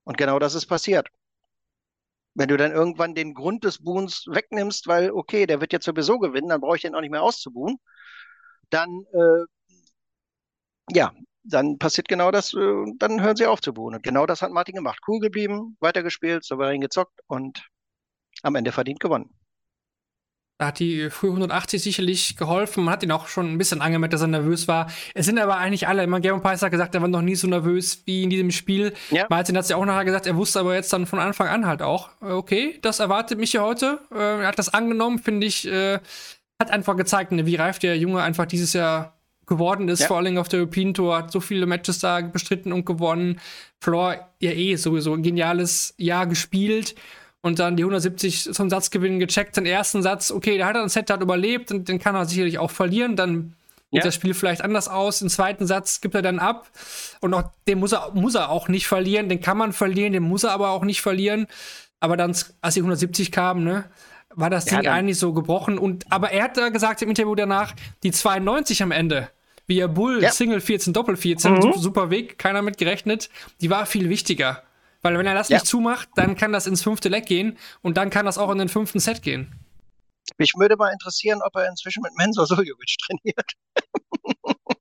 Und genau das ist passiert. Wenn du dann irgendwann den Grund des Buhens wegnimmst, weil, okay, der wird jetzt sowieso gewinnen, dann brauche ich den auch nicht mehr auszubuhen dann, äh, ja, dann passiert genau das, äh, dann hören sie auf zu buhen. Und genau das hat Martin gemacht. Cool geblieben, weitergespielt, souverän gezockt und am Ende verdient gewonnen. Da hat die früh 180 sicherlich geholfen. Man hat ihn auch schon ein bisschen angemerkt, dass er nervös war. Es sind aber eigentlich alle. Immer Gavin Price hat gesagt, er war noch nie so nervös wie in diesem Spiel. Ja. Martin hat es ja auch nachher gesagt, er wusste aber jetzt dann von Anfang an halt auch, äh, okay, das erwartet mich hier heute. Äh, er hat das angenommen, finde ich, äh, hat einfach gezeigt, ne, wie reif der Junge einfach dieses Jahr geworden ist, ja. vor allem auf der European Tour, hat so viele Matches da bestritten und gewonnen. Floor ja eh sowieso ein geniales Jahr gespielt und dann die 170 zum Satzgewinn gecheckt, den ersten Satz, okay, der hat ein Set hat überlebt und den kann er sicherlich auch verlieren, dann sieht ja. das Spiel vielleicht anders aus. Den zweiten Satz gibt er dann ab und auch den muss er, muss er auch nicht verlieren, den kann man verlieren, den muss er aber auch nicht verlieren. Aber dann, als die 170 kamen, ne, war das Ding eigentlich so gebrochen. Und, aber er hat da gesagt im Interview danach, die 92 am Ende, wie er Bull, ja. Single 14, Doppel 14, mhm. super Weg, keiner mit gerechnet, die war viel wichtiger. Weil wenn er das ja. nicht zumacht, dann kann das ins fünfte Leck gehen und dann kann das auch in den fünften Set gehen. Mich würde mal interessieren, ob er inzwischen mit Mensur Suljovic trainiert.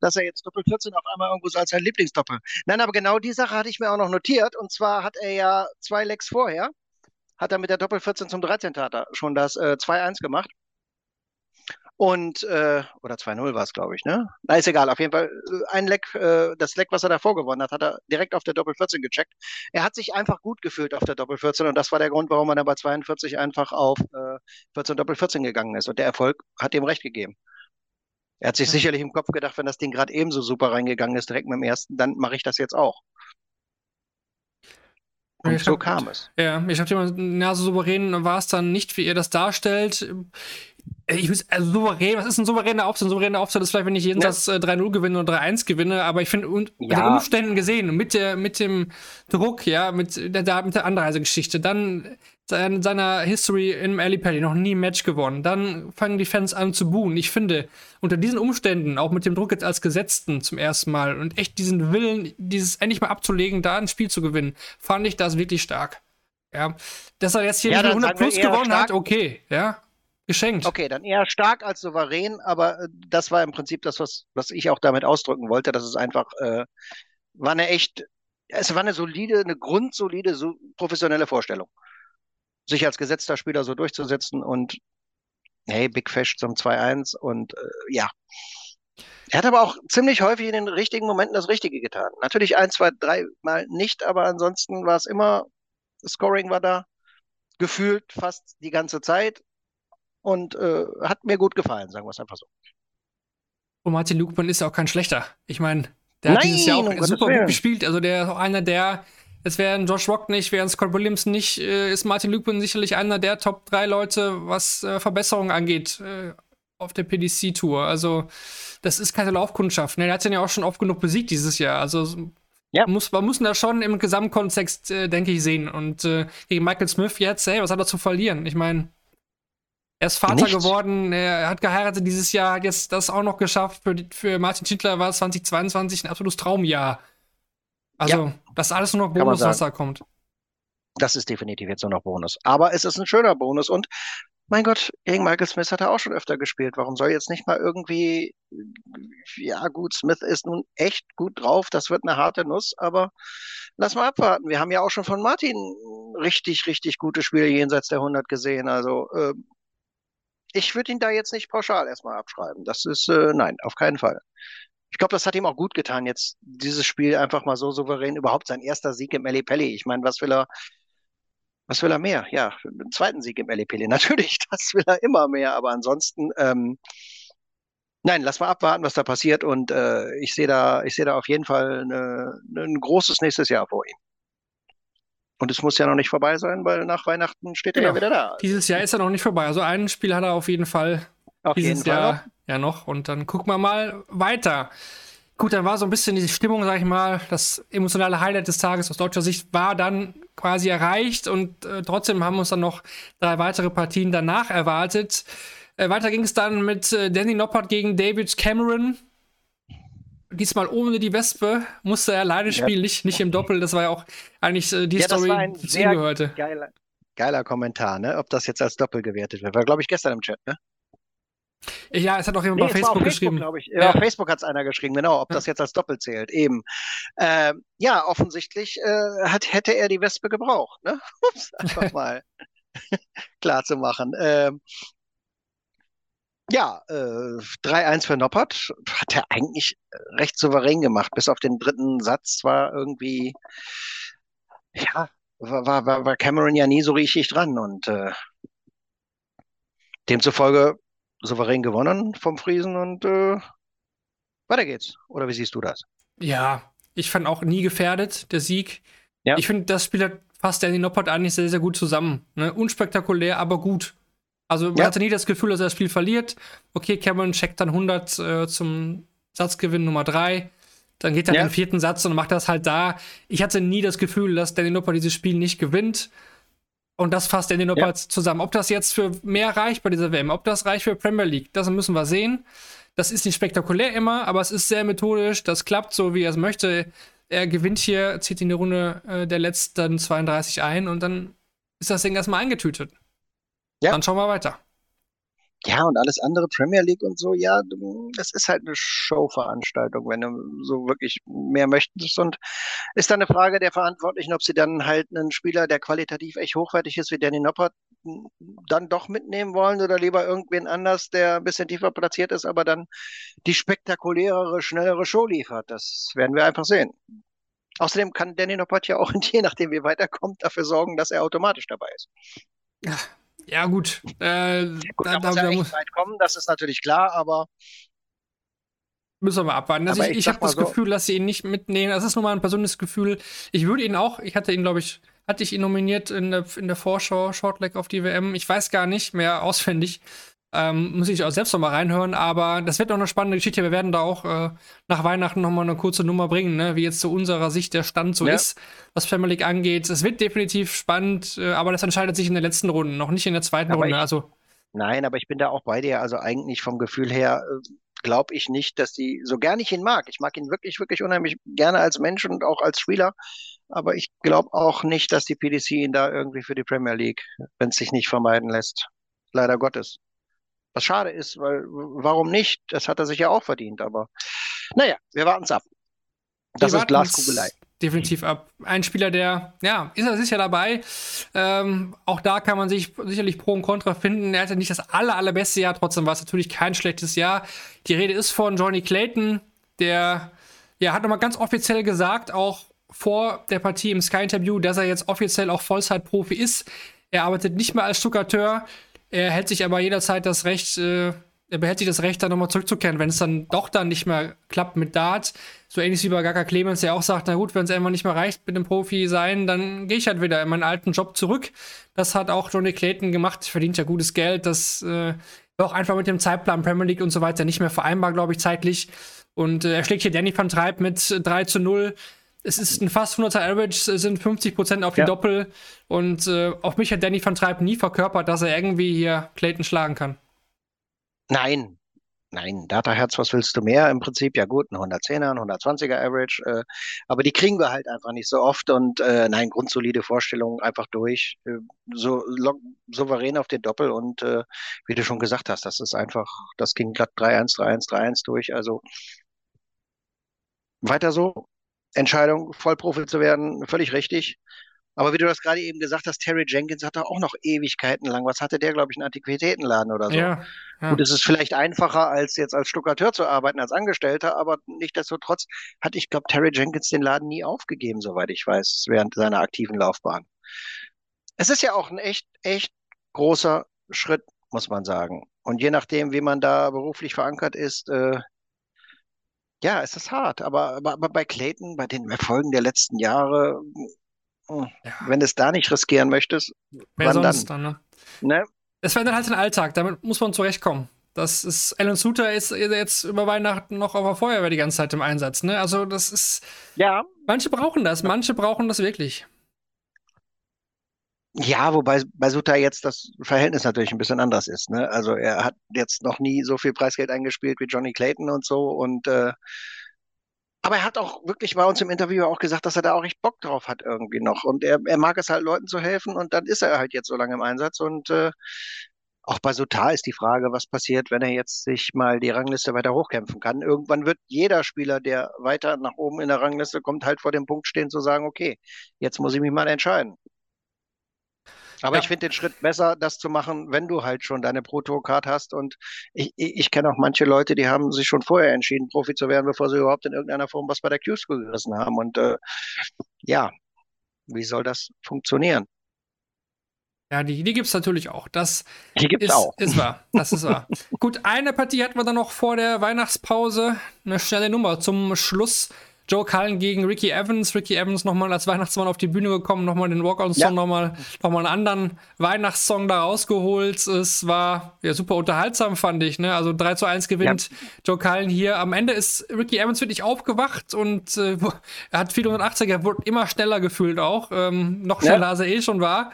Dass er jetzt Doppel 14 auf einmal irgendwo so als sein Lieblingsdoppel. Nein, aber genau die Sache hatte ich mir auch noch notiert. Und zwar hat er ja zwei Lecks vorher hat er mit der Doppel 14 zum 13. hat er schon das äh, 2-1 gemacht. Und, äh, oder 2-0 war es, glaube ich, ne? Na, ist egal, auf jeden Fall äh, ein Leck, äh, das Leck, was er davor gewonnen hat, hat er direkt auf der Doppel 14 gecheckt. Er hat sich einfach gut gefühlt auf der Doppel 14 und das war der Grund, warum er dann bei 42 einfach auf äh, 14 Doppel 14 gegangen ist. Und der Erfolg hat ihm recht gegeben. Er hat sich ja. sicherlich im Kopf gedacht, wenn das Ding gerade ebenso super reingegangen ist, direkt mit dem ersten, dann mache ich das jetzt auch. Und ich so hab, kam es. Ja, ich habe immer, na, so souverän war es dann nicht, wie ihr das darstellt. Ich weiß, also souverän, was ist ein souveräner Auftritt? Ein souveräner Auftritt ist vielleicht, wenn ich jeden ja. Satz äh, 3-0 gewinne oder 3-1 gewinne, aber ich finde, ja. mit den Umständen gesehen, mit der, mit dem Druck, ja, mit der, mit der Anreisegeschichte, dann in seiner History im Ali Pally noch nie ein Match gewonnen. Dann fangen die Fans an zu buhen. Ich finde, unter diesen Umständen, auch mit dem Druck jetzt als Gesetzten zum ersten Mal und echt diesen Willen, dieses endlich mal abzulegen, da ein Spiel zu gewinnen, fand ich das wirklich stark. Ja, dass er jetzt hier ja, nicht 100 plus gewonnen stark. hat, okay, ja, geschenkt. Okay, dann eher stark als souverän, aber äh, das war im Prinzip das, was, was ich auch damit ausdrücken wollte, dass es einfach äh, war eine echt, es war eine solide, eine grundsolide, so professionelle Vorstellung sich als gesetzter Spieler so durchzusetzen und hey, Big Fish zum 2-1 und äh, ja. Er hat aber auch ziemlich häufig in den richtigen Momenten das Richtige getan. Natürlich ein, zwei, drei Mal nicht, aber ansonsten war es immer, Scoring war da, gefühlt fast die ganze Zeit und äh, hat mir gut gefallen, sagen wir es einfach so. Und Martin Lugmann ist ja auch kein schlechter. Ich meine, der Nein, hat dieses Jahr auch um super gut gespielt. Also der ist auch einer der es wären Josh Rock nicht, wären Scott Williams nicht, äh, ist Martin Lupin sicherlich einer der Top 3 Leute, was äh, Verbesserungen angeht äh, auf der PDC-Tour. Also, das ist keine Laufkundschaft. Ne? Er hat ihn ja auch schon oft genug besiegt dieses Jahr. Also, ja. muss, man muss da schon im Gesamtkontext, äh, denke ich, sehen. Und äh, gegen Michael Smith jetzt, hey, was hat er zu verlieren? Ich meine, Er ist Vater Nicht? geworden, er hat geheiratet dieses Jahr, hat jetzt das auch noch geschafft. Für, für Martin Schindler war es 2022 ein absolutes Traumjahr. Also, ja. das ist alles nur noch Bonus, was da kommt. Das ist definitiv jetzt nur noch Bonus. Aber es ist ein schöner Bonus und mein Gott, gegen Michael Smith hat er auch schon öfter gespielt. Warum soll jetzt nicht mal irgendwie, ja gut, Smith ist nun echt gut drauf, das wird eine harte Nuss, aber lass mal abwarten. Wir haben ja auch schon von Martin richtig, richtig gute Spiele jenseits der 100 gesehen. Also äh, ich würde ihn da jetzt nicht pauschal erstmal abschreiben. Das ist, äh, nein, auf keinen Fall. Ich glaube, das hat ihm auch gut getan, jetzt dieses Spiel einfach mal so souverän, überhaupt sein erster Sieg im Eli Pelli. Ich meine, was will er, was will er mehr? Ja, einen zweiten Sieg im Eli Pelli. Natürlich, das will er immer mehr, aber ansonsten, ähm, nein, lass mal abwarten, was da passiert und äh, ich sehe da, ich sehe da auf jeden Fall eine, ein großes nächstes Jahr vor ihm. Und es muss ja noch nicht vorbei sein, weil nach Weihnachten steht genau. er ja genau. wieder da. Dieses Jahr ist er noch nicht vorbei. Also ein Spiel hat er auf jeden Fall auf dieses jeden Jahr noch. ja noch. Und dann gucken wir mal weiter. Gut, dann war so ein bisschen die Stimmung, sag ich mal, das emotionale Highlight des Tages aus deutscher Sicht war dann quasi erreicht und äh, trotzdem haben uns dann noch drei weitere Partien danach erwartet. Äh, weiter ging es dann mit äh, Danny Noppert gegen David Cameron diesmal ohne die Wespe, musste er alleine spielen, ja. nicht, nicht im Doppel. Das war ja auch eigentlich äh, die ja, Story, die zugehörte. Geiler, geiler Kommentar, ne? Ob das jetzt als Doppel gewertet wird. War, glaube ich, gestern im Chat, ne? Ja, es hat auch jemand nee, bei Facebook, Facebook geschrieben. Ich. Ja. Auf Facebook hat es einer geschrieben, genau, ob das jetzt als Doppel zählt. Eben. Ähm, ja, offensichtlich äh, hat, hätte er die Wespe gebraucht, ne? Um es einfach mal klar zu machen. Ähm, ja, äh, 3-1 für Noppert hat er eigentlich recht souverän gemacht, bis auf den dritten Satz war irgendwie, ja, war, war, war Cameron ja nie so richtig dran und äh, demzufolge souverän gewonnen vom Friesen und äh, weiter geht's. Oder wie siehst du das? Ja, ich fand auch nie gefährdet, der Sieg. Ja. Ich finde, das Spiel hat passt Danny Noppert eigentlich sehr, sehr gut zusammen. Ne? Unspektakulär, aber gut. Also man ja. hatte nie das Gefühl, dass er das Spiel verliert. Okay, Cameron checkt dann 100 äh, zum Satzgewinn Nummer 3. Dann geht er ja. in den vierten Satz und macht das halt da. Ich hatte nie das Gefühl, dass Danny Noppert dieses Spiel nicht gewinnt. Und das fasst Danny Noppert ja. zusammen. Ob das jetzt für mehr reicht bei dieser WM, ob das reicht für Premier League, das müssen wir sehen. Das ist nicht spektakulär immer, aber es ist sehr methodisch. Das klappt so, wie er es möchte. Er gewinnt hier, zieht in die Runde äh, der letzten 32 ein und dann ist das Ding erstmal eingetütet. Ja. Dann schauen wir weiter. Ja, und alles andere, Premier League und so, ja, das ist halt eine Showveranstaltung, wenn du so wirklich mehr möchtest. Und ist dann eine Frage der Verantwortlichen, ob sie dann halt einen Spieler, der qualitativ echt hochwertig ist, wie Danny Noppert, dann doch mitnehmen wollen oder lieber irgendwen anders, der ein bisschen tiefer platziert ist, aber dann die spektakulärere, schnellere Show liefert. Das werden wir einfach sehen. Außerdem kann Danny Noppert ja auch, je nachdem wie weiterkommt, dafür sorgen, dass er automatisch dabei ist. Ja, ja, gut. Äh, gut da, da, muss ja muss weit kommen, das ist natürlich klar, aber. Müssen wir mal abwarten. Also ich, ich, ich habe das so. Gefühl, dass sie ihn nicht mitnehmen. Das ist nur mal ein persönliches Gefühl. Ich würde ihn auch, ich hatte ihn, glaube ich, hatte ich ihn nominiert in der, in der Vorschau, Shortleg auf die WM. Ich weiß gar nicht mehr auswendig. Ähm, muss ich auch selbst noch mal reinhören, aber das wird noch eine spannende Geschichte. Wir werden da auch äh, nach Weihnachten noch mal eine kurze Nummer bringen, ne? wie jetzt zu unserer Sicht der Stand so ja. ist, was Family League angeht. Es wird definitiv spannend, äh, aber das entscheidet sich in der letzten Runde, noch nicht in der zweiten aber Runde. Ich, also nein, aber ich bin da auch bei dir. Also eigentlich vom Gefühl her äh, glaube ich nicht, dass die, so gern ich ihn mag, ich mag ihn wirklich, wirklich unheimlich gerne als Mensch und auch als Spieler, aber ich glaube auch nicht, dass die PDC ihn da irgendwie für die Premier League, wenn es sich nicht vermeiden lässt. Leider Gottes. Was schade ist, weil warum nicht? Das hat er sich ja auch verdient, aber naja, wir warten es ab. Das wir ist Glaskugelei. Definitiv ab. Ein Spieler, der, ja, ist er sicher dabei. Ähm, auch da kann man sich sicherlich Pro und Contra finden. Er hatte nicht das aller, allerbeste Jahr, trotzdem war es natürlich kein schlechtes Jahr. Die Rede ist von Johnny Clayton, der, ja, hat nochmal ganz offiziell gesagt, auch vor der Partie im Sky-Interview, dass er jetzt offiziell auch Vollzeit-Profi ist. Er arbeitet nicht mehr als Stuckateur, er hält sich aber jederzeit das Recht, äh, er behält sich das Recht, dann nochmal zurückzukehren, wenn es dann doch dann nicht mehr klappt mit Dart. So ähnlich wie bei Gaka Clemens, der auch sagt, na gut, wenn es einfach nicht mehr reicht mit dem Profi sein, dann gehe ich halt wieder in meinen alten Job zurück. Das hat auch Johnny Clayton gemacht, verdient ja gutes Geld. Das äh, auch einfach mit dem Zeitplan Premier League und so weiter nicht mehr vereinbar, glaube ich, zeitlich. Und äh, er schlägt hier Danny van Treib mit 3 zu 0. es ist ein fast 100er Average, es sind 50% auf die Ja. Doppel. Und äh, auch mich hat Danny van Treib nie verkörpert, dass er irgendwie hier Clayton schlagen kann. Nein, nein, Data-Herz, was willst du mehr? Im Prinzip, ja gut, ein 110er, ein 120er Average, äh, aber die kriegen wir halt einfach nicht so oft und äh, nein, grundsolide Vorstellungen einfach durch, äh, so lo- souverän auf den Doppel und äh, wie du schon gesagt hast, das ist einfach, das ging glatt 3-1, 3-1, 3-1 durch, also weiter so. Entscheidung, Vollprofi zu werden, völlig richtig. Aber wie du das gerade eben gesagt hast, Terry Jenkins hatte auch noch Ewigkeiten lang. Was hatte der, glaube ich, einen Antiquitätenladen oder so? Ja, ja. Gut, es ist vielleicht einfacher, als jetzt als Stuckateur zu arbeiten, als Angestellter, aber nichtsdestotrotz hat, ich glaube, Terry Jenkins den Laden nie aufgegeben, soweit ich weiß, während seiner aktiven Laufbahn. Es ist ja auch ein echt, echt großer Schritt, muss man sagen. Und je nachdem, wie man da beruflich verankert ist, äh, ja, es ist hart. Aber, aber, aber bei Clayton, bei den Erfolgen der letzten Jahre, mh, Ja. wenn du es da nicht riskieren möchtest, Wer wann sonst dann, ne? dann? Ne? Es verändert halt den Alltag, damit muss man zurechtkommen. Das ist, Alan Suter ist jetzt über Weihnachten noch auf der Feuerwehr die ganze Zeit im Einsatz, ne? Also, das ist, Ja, manche brauchen das, manche brauchen das wirklich. Ja, wobei bei Suter jetzt das Verhältnis natürlich ein bisschen anders ist. Ne? Also er hat jetzt noch nie so viel Preisgeld eingespielt wie Johnny Clayton und so. Und äh, aber er hat auch wirklich bei uns im Interview auch gesagt, dass er da auch echt Bock drauf hat irgendwie noch. Und er, er mag es halt Leuten zu helfen und dann ist er halt jetzt so lange im Einsatz. Und äh, auch bei Sutar ist die Frage, was passiert, wenn er jetzt sich mal die Rangliste weiter hochkämpfen kann. Irgendwann wird jeder Spieler, der weiter nach oben in der Rangliste kommt, halt vor dem Punkt stehen zu sagen, okay, jetzt muss ich mich mal entscheiden. Aber Ja. ich finde den Schritt besser, das zu machen, wenn du halt schon deine Pro-Tour-Card hast. Und ich, ich, ich kenne auch manche Leute, die haben sich schon vorher entschieden, Profi zu werden, bevor sie überhaupt in irgendeiner Form was bei der Q-School gerissen haben. Und äh, ja, wie soll das funktionieren? Ja, die, die gibt es natürlich auch. Das Die gibt's ist, auch. ist wahr. Das ist wahr. Gut, eine Partie hatten wir dann noch vor der Weihnachtspause. Eine schnelle Nummer zum Schluss. Joe Cullen gegen Ricky Evans. Ricky Evans nochmal als Weihnachtsmann auf die Bühne gekommen, nochmal den Walk-On-Song, Ja. nochmal noch mal einen anderen Weihnachtssong da rausgeholt. Es war ja super unterhaltsam, fand ich. Ne? Also 3 zu 1 gewinnt Joe Cullen hier. Am Ende ist Ricky Evans wirklich aufgewacht und äh, er hat 480er, wurde immer schneller gefühlt auch. Ähm, noch Ja. schneller, als er eh schon war.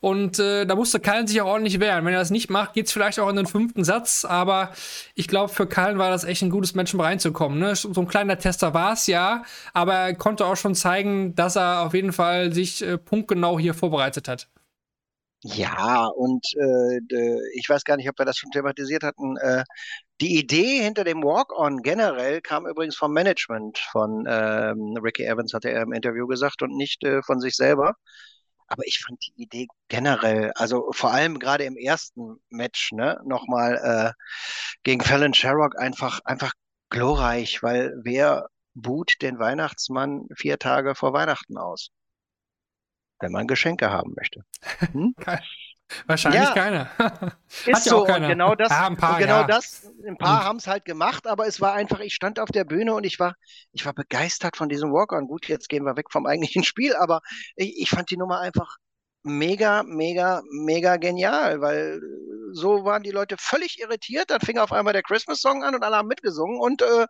Und äh, da musste Cullen sich auch ordentlich wehren. Wenn er das nicht macht, geht es vielleicht auch in den fünften Satz. Aber ich glaube, für Cullen war das echt ein gutes Match, um reinzukommen. Ne? So ein kleiner Tester war es ja, aber er konnte auch schon zeigen, dass er auf jeden Fall sich äh, punktgenau hier vorbereitet hat. Ja, und äh, ich weiß gar nicht, ob wir das schon thematisiert hatten. Äh, die Idee hinter dem Walk-On generell kam übrigens vom Management von ähm, Ricky Evans, hatte er im Interview gesagt, und nicht äh, von sich selber. Aber ich fand die Idee generell, also vor allem gerade im ersten Match, ne, nochmal äh, gegen Fallon Sherrock einfach, einfach glorreich, weil wer buht den Weihnachtsmann vier Tage vor Weihnachten aus? Wenn man Geschenke haben möchte. Wahrscheinlich Ja. keiner. Ist Hat ja so, auch keiner. und genau das, Ja, ein paar, genau ja. das, ein paar Und- haben es halt gemacht, aber es war einfach, ich stand auf der Bühne und ich war, ich war begeistert von diesem Walk-On. Gut, jetzt gehen wir weg vom eigentlichen Spiel, aber ich, ich fand die Nummer einfach mega, mega, mega genial, weil so waren die Leute völlig irritiert. Dann fing auf einmal der Christmas-Song an und alle haben mitgesungen und äh,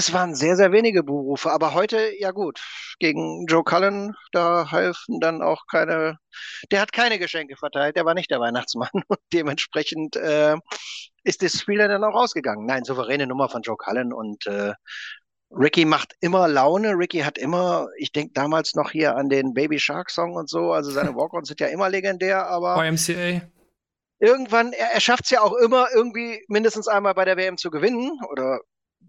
es waren sehr, sehr wenige Buhrufe, aber heute, ja gut, gegen Joe Cullen, da halfen dann auch keine, der hat keine Geschenke verteilt, der war nicht der Weihnachtsmann und dementsprechend äh, ist das Spiel dann auch rausgegangen. Nein, souveräne Nummer von Joe Cullen und äh, Ricky macht immer Laune. Ricky hat immer, ich denke damals noch hier an den Baby Shark Song und so, also seine Walk-Ons sind ja immer legendär, aber YMCA. irgendwann, er, er schafft es ja auch immer irgendwie mindestens einmal bei der WM zu gewinnen oder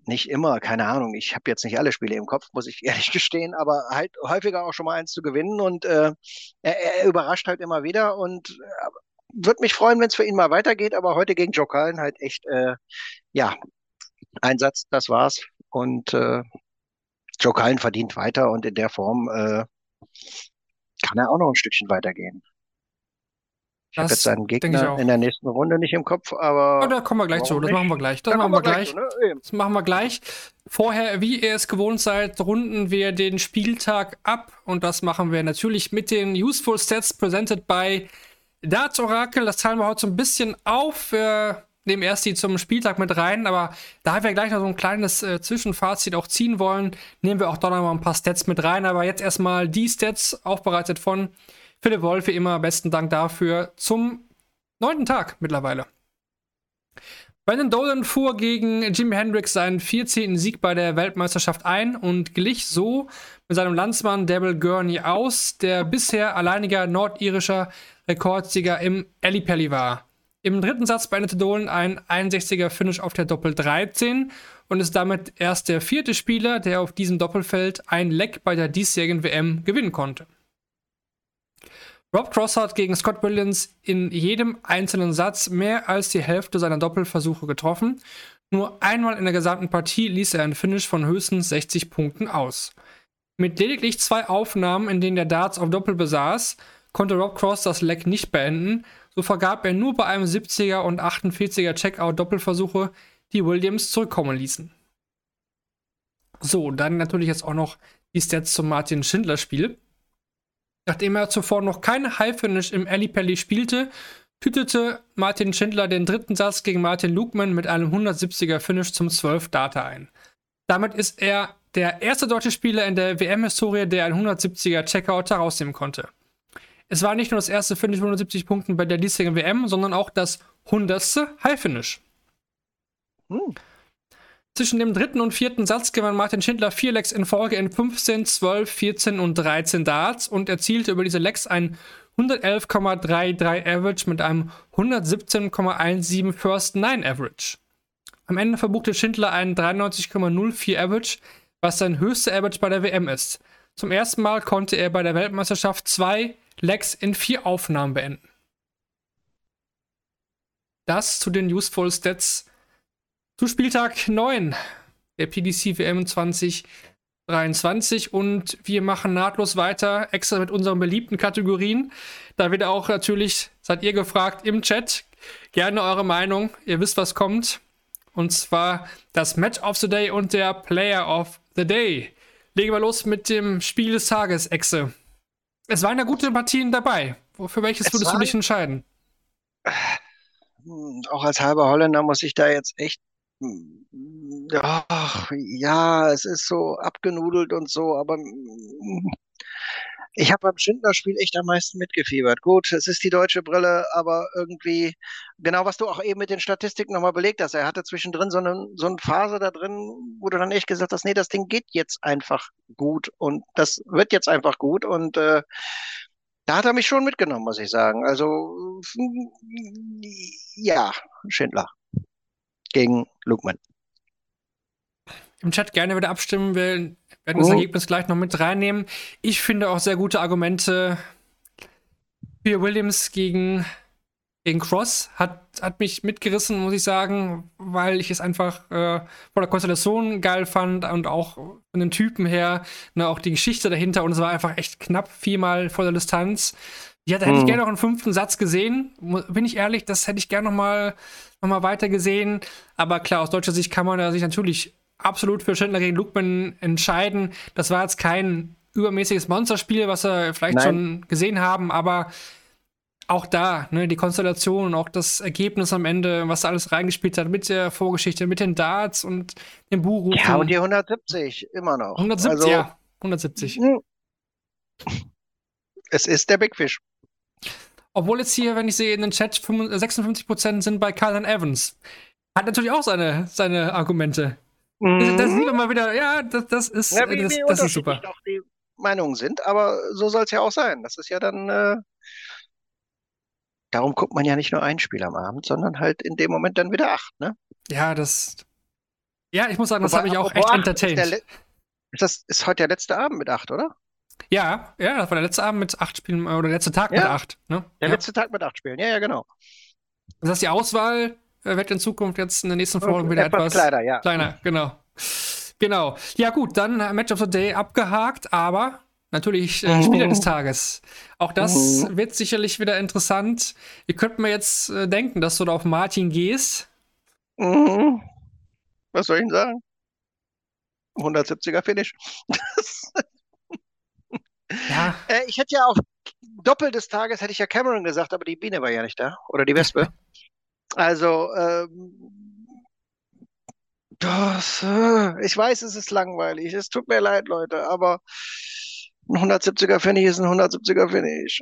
nicht immer, keine Ahnung. Ich habe jetzt nicht alle Spiele im Kopf, muss ich ehrlich gestehen, aber halt häufiger auch schon mal eins zu gewinnen und äh, er, er überrascht halt immer wieder und äh, würde mich freuen, wenn es für ihn mal weitergeht, aber heute gegen Joe Cullen halt echt, äh, ja, ein Satz, das war's und äh, Joe Cullen verdient weiter und in der Form äh, kann er auch noch ein Stückchen weitergehen. Ich habe jetzt seinen Gegner in der nächsten Runde nicht im Kopf, aber Oh, da kommen wir gleich zu. Das nicht? machen wir gleich. Das Da machen wir gleich. zu, ne? Das machen wir gleich. Vorher, wie ihr es gewohnt seid, runden wir den Spieltag ab. Und das machen wir natürlich mit den Useful Stats presented by Darts Oracle. Das teilen wir heute so ein bisschen auf. Wir nehmen erst die zum Spieltag mit rein, aber da wir gleich noch so ein kleines äh, Zwischenfazit auch ziehen wollen, nehmen wir auch da noch mal ein paar Stats mit rein. Aber jetzt erstmal die Stats, aufbereitet von Philipp Wolf, wie immer, besten Dank dafür, zum neunten Tag mittlerweile. Brandon Dolan fuhr gegen Jimi Hendrix seinen 14. Sieg bei der Weltmeisterschaft ein und glich so mit seinem Landsmann Devil Gurney aus, der bisher alleiniger nordirischer Rekordsieger im Ellipelli war. Im dritten Satz beendete Dolan ein 61er Finish auf der Doppel 13 und ist damit erst der vierte Spieler, der auf diesem Doppelfeld ein Leck bei der diesjährigen WM gewinnen konnte. Rob Cross hat gegen Scott Williams in jedem einzelnen Satz mehr als die Hälfte seiner Doppelversuche getroffen. Nur einmal in der gesamten Partie ließ er einen Finish von höchstens 60 Punkten aus. Mit lediglich zwei Aufnahmen, in denen der Darts auf Doppel besaß, konnte Rob Cross das Leck nicht beenden. So vergab er nur bei einem 70er und 48er Checkout Doppelversuche, die Williams zurückkommen ließen. So, dann natürlich jetzt auch noch die Stats zum Martin Schindler Spiel. Nachdem er zuvor noch kein High-Finish im Ellipelli spielte, tütete Martin Schindler den dritten Satz gegen Martin Lugman mit einem 170er Finish zum 12 Data ein. Damit ist er der erste deutsche Spieler in der WM-Historie, der ein 170er Checkout herausnehmen konnte. Es war nicht nur das erste Finish mit 170 Punkten bei der diesjährigen WM, sondern auch das 100. High-Finish. Hm. Zwischen dem dritten und vierten Satz gewann Martin Schindler vier Lecks in Folge in 15, 12, 14 und 13 Darts und erzielte über diese Lecks ein 111,33 Average mit einem 117,17 First Nine Average. Am Ende verbuchte Schindler einen 93,04 Average, was sein höchster Average bei der WM ist. Zum ersten Mal konnte er bei der Weltmeisterschaft zwei Lecks in vier Aufnahmen beenden. Das zu den Useful Stats zu Spieltag 9 der PDC WM 2023 und wir machen nahtlos weiter, extra mit unseren beliebten Kategorien. Da wird auch natürlich, seid ihr gefragt im Chat, gerne eure Meinung. Ihr wisst, was kommt. Und zwar das Match of the Day und der Player of the Day. Legen wir los mit dem Spiel des Tages, Exe. Es waren ja gute Partien dabei. Für welches es würdest du dich entscheiden? Hm, auch als halber Holländer muss ich da jetzt echt Ach, ja, es ist so abgenudelt und so, aber mm, ich habe beim Schindler-Spiel echt am meisten mitgefiebert. Gut, es ist die deutsche Brille, aber irgendwie, genau was du auch eben mit den Statistiken nochmal belegt hast, er hatte zwischendrin so eine, so eine Phase da drin, wo du dann echt gesagt hast, nee, das Ding geht jetzt einfach gut und das wird jetzt einfach gut und äh, da hat er mich schon mitgenommen, muss ich sagen. Also, ja, Schindler gegen Lukman. Im Chat gerne wieder abstimmen. Wir werden das oh. Ergebnis gleich noch mit reinnehmen. Ich finde auch sehr gute Argumente für Williams gegen, gegen Cross. Hat, hat mich mitgerissen, muss ich sagen, weil ich es einfach äh, von der Konstellation geil fand und auch von den Typen her, ne, auch die Geschichte dahinter. Und es war einfach echt knapp viermal vor der Distanz. Ja, da hätte hm. ich gerne noch einen fünften Satz gesehen. Bin ich ehrlich, das hätte ich gerne noch mal, noch mal weiter gesehen. Aber klar, aus deutscher Sicht kann man da sich natürlich absolut für Schindler gegen Lukman entscheiden. Das war jetzt kein übermäßiges Monsterspiel, was wir vielleicht Nein. schon gesehen haben, aber auch da, ne, die Konstellation und auch das Ergebnis am Ende, was da alles reingespielt hat mit der Vorgeschichte, mit den Darts und dem Buchrufen. Ja, und die 170 immer noch. 170, also, ja, 170. Es ist der Big Fish. Obwohl jetzt hier, wenn ich sehe in den Chat, 56% sind bei Carlin Evans. Hat natürlich auch seine, seine Argumente. Mhm. Das sieht man mal wieder, ja, das, das ist, ja, wie, das, wie das ist super. Auch die Meinungen sind, aber so soll es ja auch sein. Das ist ja dann, äh, darum guckt man ja nicht nur ein Spiel am Abend, sondern halt in dem Moment dann wieder acht, ne? Ja, das, ja, ich muss sagen, das habe ich auch echt entertained. Ist, ist, das ist heute der letzte Abend mit acht, oder? Ja, ja, das war der letzte Abend mit acht Spielen, oder der letzte Tag ja, mit acht. Ne? Der ja. letzte Tag mit acht Spielen, ja, ja, genau. Das heißt, die Auswahl äh, wird in Zukunft jetzt in der nächsten Folge wieder etwas, etwas kleiner, ja. kleiner, genau. Genau. Ja, gut, dann Match of the Day abgehakt, aber natürlich äh, Spieler des Tages. Auch das mhm. wird sicherlich wieder interessant. Ihr könnt mir jetzt äh, denken, dass du da auf Martin gehst. Mhm. Was soll ich denn sagen? 170er Finish. Ja. Äh, ich hätte ja auch Doppel des Tages hätte ich ja Cameron gesagt, aber die Biene war ja nicht da. Oder die Wespe. Also, ähm, das, äh, ich weiß, es ist langweilig. Es tut mir leid, Leute, aber ein 170er Pfennig ist ein 170er Pfennig.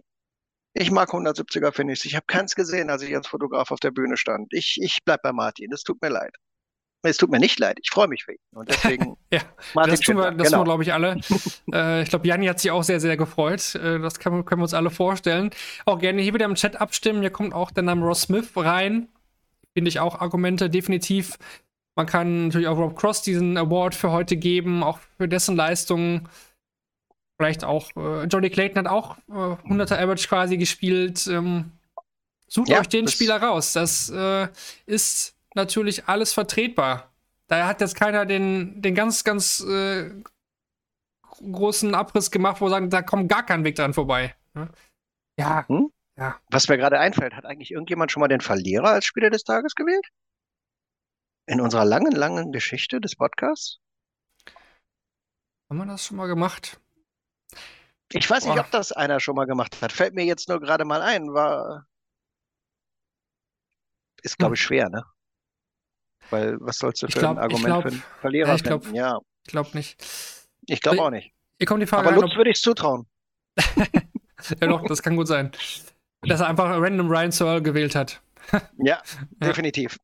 Ich mag 170er Finishes. Ich habe keins gesehen, als ich als Fotograf auf der Bühne stand. Ich, ich bleib bei Martin. Es tut mir leid. Es tut mir nicht leid. Ich freue mich für ihn. Und deswegen. ja, Martin das tun wir, das genau. glaube ich, alle. äh, ich glaube, Janni hat sich auch sehr, sehr gefreut. Äh, das kann, können wir uns alle vorstellen. Auch gerne hier wieder im Chat abstimmen. Hier kommt auch der Name Ross Smith rein. Finde ich auch Argumente, definitiv. Man kann natürlich auch Rob Cross diesen Award für heute geben, auch für dessen Leistungen. Vielleicht auch, äh, Johnny Clayton hat auch äh, 100er Average quasi gespielt. Ähm, sucht Ja, euch den Spieler raus. Das äh, ist natürlich alles vertretbar. Da hat jetzt keiner den, den ganz, ganz äh, großen Abriss gemacht, wo sagen, da kommt gar kein Weg dran vorbei. Ne? Ja, Hm? ja. Was mir gerade einfällt, hat eigentlich irgendjemand schon mal den Verlierer als Spieler des Tages gewählt? In unserer langen, langen Geschichte des Podcasts? Haben wir das schon mal gemacht? Ich weiß nicht, Boah. ob das einer schon mal gemacht hat. Fällt mir jetzt nur gerade mal ein. War. Ist, glaube ich, schwer, ne? Weil, was sollst du für glaub- ein Argument glaub- für einen Verlierer ja, ich glaub- finden? Ja, Ich glaube nicht. ich glaube auch nicht. Hier kommt die Frage Aber rein, Lutz ob, würde ich zutrauen. ja doch, das kann gut sein. Dass er einfach random Ryan Searle gewählt hat. Ja, definitiv.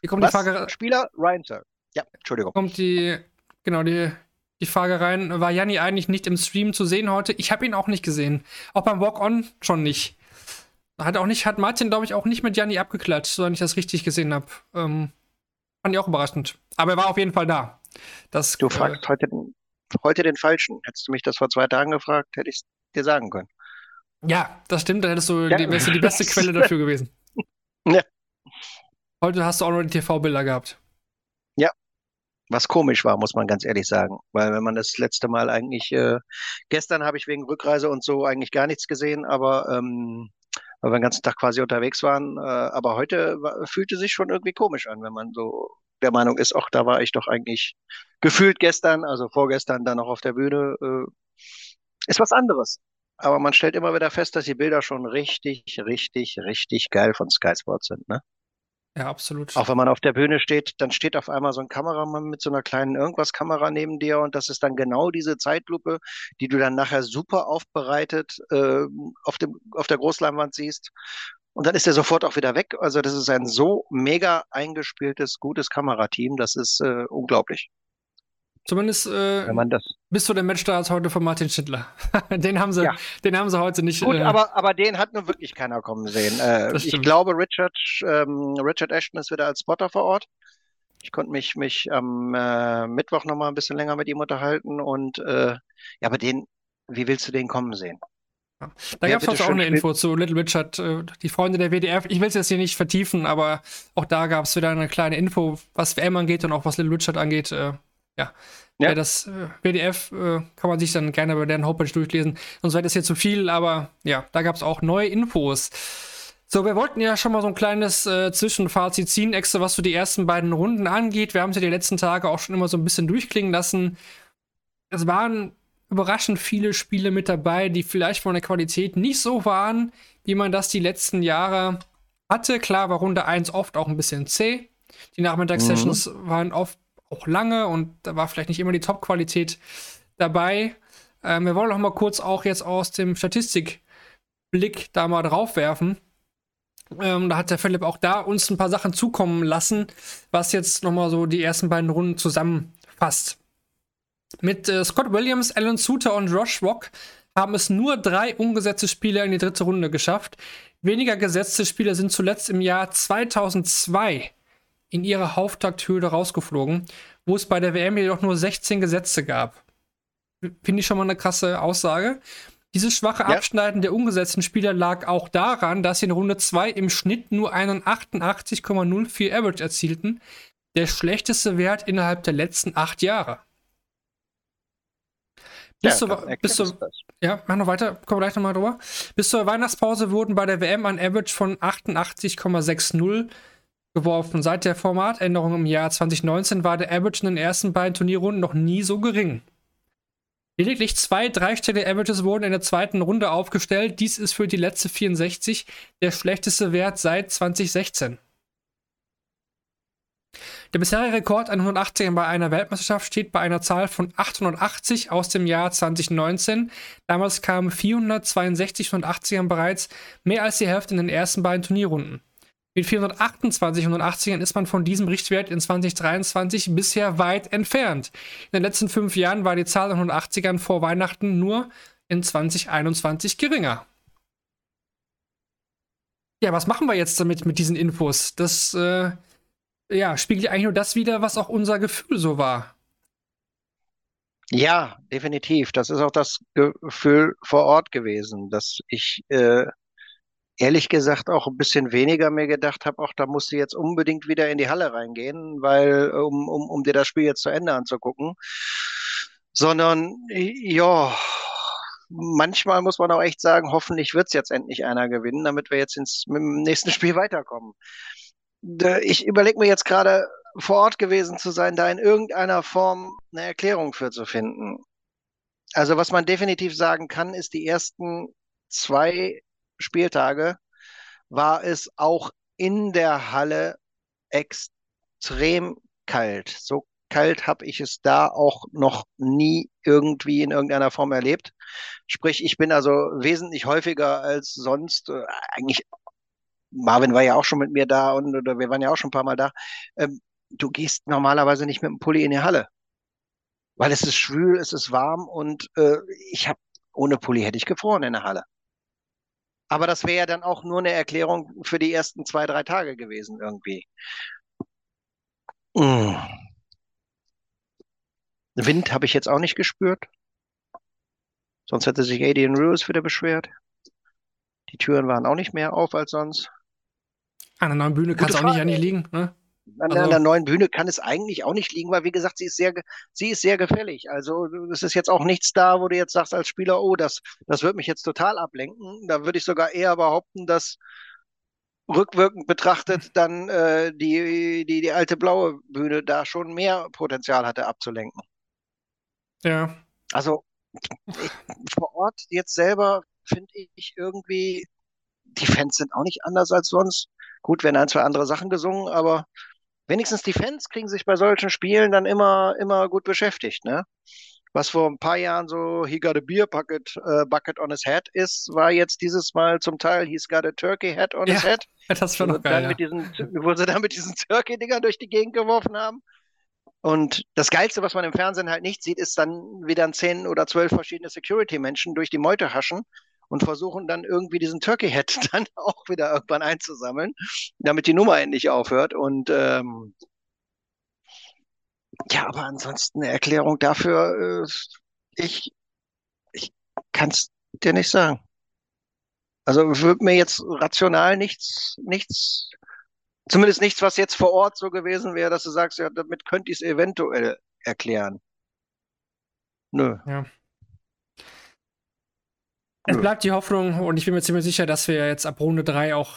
Hier kommt Was? die Frage, Spieler? Ryan Sir. Ja, Entschuldigung. kommt die, genau, die, die Frage rein, war Janni eigentlich nicht im Stream zu sehen heute? Ich habe ihn auch nicht gesehen. Auch beim Walk-On schon nicht. Hat auch nicht, hat Martin, glaube ich, auch nicht mit Janni abgeklatscht, soweit ich das richtig gesehen habe. Ähm, fand ich auch überraschend. Aber er war auf jeden Fall da. Das, Du äh, fragst heute, den, heute den Falschen. Hättest du mich das vor zwei Tagen gefragt, hätte ich es dir sagen können. Ja, das stimmt, dann hättest du Ja. die, wärst du die beste Quelle dafür gewesen. Ja. Heute hast du auch noch die TV-Bilder gehabt. Was komisch war, muss man ganz ehrlich sagen. Weil wenn man das letzte Mal eigentlich, äh, gestern habe ich wegen Rückreise und so eigentlich gar nichts gesehen, aber ähm, weil wir den ganzen Tag quasi unterwegs waren. Äh, aber heute fühlte sich schon irgendwie komisch an, wenn man so der Meinung ist, ach, da war ich doch eigentlich gefühlt gestern, also vorgestern dann noch auf der Bühne. Äh, ist was anderes. Aber man stellt immer wieder fest, dass die Bilder schon richtig, richtig, richtig geil von Sky Sports sind, ne? Ja, absolut. Auch wenn man auf der Bühne steht, dann steht auf einmal so ein Kameramann mit so einer kleinen Irgendwas-Kamera neben dir und das ist dann genau diese Zeitlupe, die du dann nachher super aufbereitet äh, auf dem, auf der Großleinwand siehst. Und dann ist er sofort auch wieder weg. Also das ist ein so mega eingespieltes, gutes Kamerateam. Das ist äh, unglaublich, Zumindest äh, wenn man das. bis zu dem Matchstart heute von Martin Schindler. den haben sie, Ja. den haben sie heute nicht. Gut, äh, aber, aber den hat nun wirklich keiner kommen sehen. Äh, ich glaube, Richard, ähm, Richard Ashton ist wieder als Spotter vor Ort. Ich konnte mich, mich am äh, Mittwoch noch mal ein bisschen länger mit ihm unterhalten und äh, ja, aber den, wie willst du den kommen sehen? da ja, gab es auch eine Info zu Little Richard, äh, die Freunde der WDF. Ich will es jetzt hier nicht vertiefen, aber auch da gab es wieder eine kleine Info, was WM angeht und auch was Little Richard angeht. Äh, ja. Ja. Das äh, WDF äh, kann man sich dann gerne bei deren Homepage durchlesen. Sonst wäre das hier zu viel, aber ja, da gab es auch neue Infos. So, wir wollten ja schon mal so ein kleines äh, Zwischenfazit ziehen, extra was so die ersten beiden Runden angeht. Wir haben es ja die letzten Tage auch schon immer so ein bisschen durchklingen lassen. Es waren überraschend viele Spiele mit dabei, die vielleicht von der Qualität nicht so waren, wie man das die letzten Jahre hatte. Klar war Runde 1 oft auch ein bisschen zäh. Die Nachmittagssessions waren oft auch lange und da war vielleicht nicht immer die Top-Qualität dabei. Ähm, wir wollen auch mal kurz auch jetzt aus dem Statistikblick da mal drauf werfen. Ähm, da hat der Philipp auch da uns ein paar Sachen zukommen lassen, was jetzt nochmal so die ersten beiden Runden zusammenfasst. Mit äh, Scott Williams, Alan Suter und Josh Rock haben es nur drei ungesetzte Spieler in die dritte Runde geschafft. Weniger gesetzte Spieler sind zuletzt im Jahr 2002 in ihrer Hauptakthöhle rausgeflogen, wo es bei der WM jedoch nur 16 Gesetze gab. Finde ich schon mal eine krasse Aussage. Dieses schwache Ja. Abschneiden der ungesetzten Spieler lag auch daran, dass sie in Runde 2 im Schnitt nur einen 88,04 Average erzielten, der schlechteste Wert innerhalb der letzten acht Jahre. Bis, Ja, zur, bis zur, ja, mach noch weiter, kommen wir gleich nochmal drüber. Bis zur Weihnachtspause wurden bei der WM ein Average von 88,60 geworfen. Seit der Formatänderung im Jahr 2019 war der Average in den ersten beiden Turnierrunden noch nie so gering. Lediglich zwei dreistellige Averages wurden in der zweiten Runde aufgestellt. Dies ist für die letzte 64 der schlechteste Wert seit 2016. Der bisherige Rekord an 180ern bei einer Weltmeisterschaft steht bei einer Zahl von 880 aus dem Jahr 2019. Damals kamen 462 180ern bereits, mehr als die Hälfte in den ersten beiden Turnierrunden. Mit 428 180ern ist man von diesem Richtwert in 2023 bisher weit entfernt. In den letzten fünf Jahren war die Zahl an 180ern vor Weihnachten nur in 2021 geringer. Ja, was machen wir jetzt damit mit diesen Infos? Das äh, ja, spiegelt eigentlich nur das wieder, was auch unser Gefühl so war. Ja, definitiv. Das ist auch das Gefühl vor Ort gewesen, dass ich äh, ehrlich gesagt auch ein bisschen weniger mir gedacht habe, auch da musst du jetzt unbedingt wieder in die Halle reingehen, weil um, um, um dir das Spiel jetzt zu Ende anzugucken. Sondern ja, manchmal muss man auch echt sagen, hoffentlich wird es jetzt endlich einer gewinnen, damit wir jetzt ins, mit dem nächsten Spiel weiterkommen ich überlege mir jetzt gerade, vor Ort gewesen zu sein, da in irgendeiner Form eine Erklärung für zu finden. Also was man definitiv sagen kann, ist, die ersten zwei Spieltage war es auch in der Halle extrem kalt. So kalt habe ich es da auch noch nie irgendwie in irgendeiner Form erlebt. Sprich, ich bin also wesentlich häufiger als sonst, äh, eigentlich Marvin war ja auch schon mit mir da und oder wir waren ja auch schon ein paar Mal da. Ähm, du gehst normalerweise nicht mit dem Pulli in die Halle, weil es ist schwül, es ist warm und äh, ich habe ohne Pulli hätte ich gefroren in der Halle. Aber das wäre ja dann auch nur eine Erklärung für die ersten zwei, drei Tage gewesen irgendwie. Mm. Wind habe ich jetzt auch nicht gespürt. Sonst hätte sich Adrian Ruiz wieder beschwert. Die Türen waren auch nicht mehr auf als sonst. An der neuen Bühne kann es auch nicht, nicht liegen. Ne? An, also, an, der neuen Bühne kann es eigentlich auch nicht liegen, weil wie gesagt, sie ist sehr, sie ist sehr gefällig. Also es ist jetzt auch nichts da, wo du jetzt sagst als Spieler, oh, das, das wird mich jetzt total ablenken. Da würde ich sogar eher behaupten, dass rückwirkend betrachtet dann äh, die, die, die alte blaue Bühne da schon mehr Potenzial hatte abzulenken. Ja. Also ich, vor Ort jetzt selber finde ich irgendwie, die Fans sind auch nicht anders als sonst. Gut, werden ein, zwei andere Sachen gesungen, aber wenigstens die Fans kriegen sich bei solchen Spielen dann immer, immer gut beschäftigt, ne? Was vor ein paar Jahren so He got a beer bucket, uh, bucket on his head ist, war jetzt dieses Mal zum Teil He's got a turkey hat on ja, his head. Das war noch geil. Ja. Diesen, wo sie dann mit diesen Turkey-Dingern durch die Gegend geworfen haben. Und das Geilste, was man im Fernsehen halt nicht sieht, ist dann wieder ein zehn oder zwölf verschiedene Security-Menschen durch die Meute haschen und versuchen dann irgendwie diesen Turkey Head dann auch wieder irgendwann einzusammeln, damit die Nummer endlich aufhört. Und ähm, ja, aber ansonsten eine Erklärung dafür, äh, ich, ich kann es dir nicht sagen. Also würde mir jetzt rational nichts, nichts, zumindest nichts, was jetzt vor Ort so gewesen wäre, dass du sagst, ja, damit könnte ich es eventuell erklären. Nö. Ja. Es bleibt die Hoffnung und ich bin mir ziemlich sicher, dass wir jetzt ab Runde 3 auch.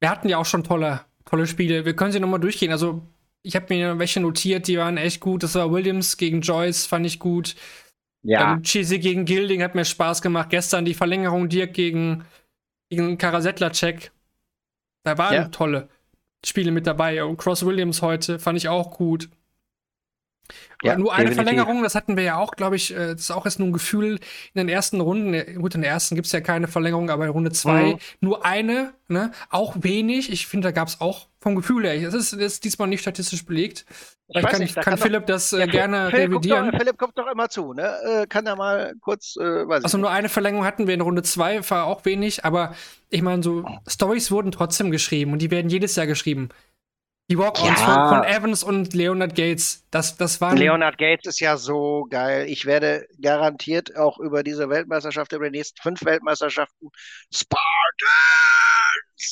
Wir hatten ja auch schon tolle, tolle Spiele. Wir können sie nochmal durchgehen. Also, ich habe mir welche notiert, die waren echt gut. Das war Williams gegen Joyce, fand ich gut. Ja. Dann Cheesy gegen Gilding hat mir Spaß gemacht. Gestern die Verlängerung Dirk gegen, gegen Karasettler-Check. Da waren ja. tolle Spiele mit dabei. Und Cross Williams heute fand ich auch gut. Ja, nur eine definitiv. Verlängerung, das hatten wir ja auch, glaube ich, äh, das ist auch jetzt nur ein Gefühl in den ersten Runden. Gut, in der ersten gibt es ja keine Verlängerung, aber in Runde zwei mhm. nur eine, ne? Auch wenig. Ich finde, da gab es auch vom Gefühl her. Es ist, ist, diesmal nicht statistisch belegt. Ich kann, nicht, da kann, kann Philipp doch, das äh, ja, gerne Philipp revidieren. Kommt doch, Philipp kommt doch immer zu, ne? Äh, kann er mal kurz, äh, weiß Also nur eine Verlängerung hatten wir in Runde zwei, war auch wenig, aber ich meine, so Stories wurden trotzdem geschrieben und die werden jedes Jahr geschrieben. Die Walk-Ons ja. von, von, Evans und Leonard Gates, das, das waren. Leonard Gates ist ja so geil. Ich werde garantiert auch über diese Weltmeisterschaft, über die nächsten fünf Weltmeisterschaften, Spartans!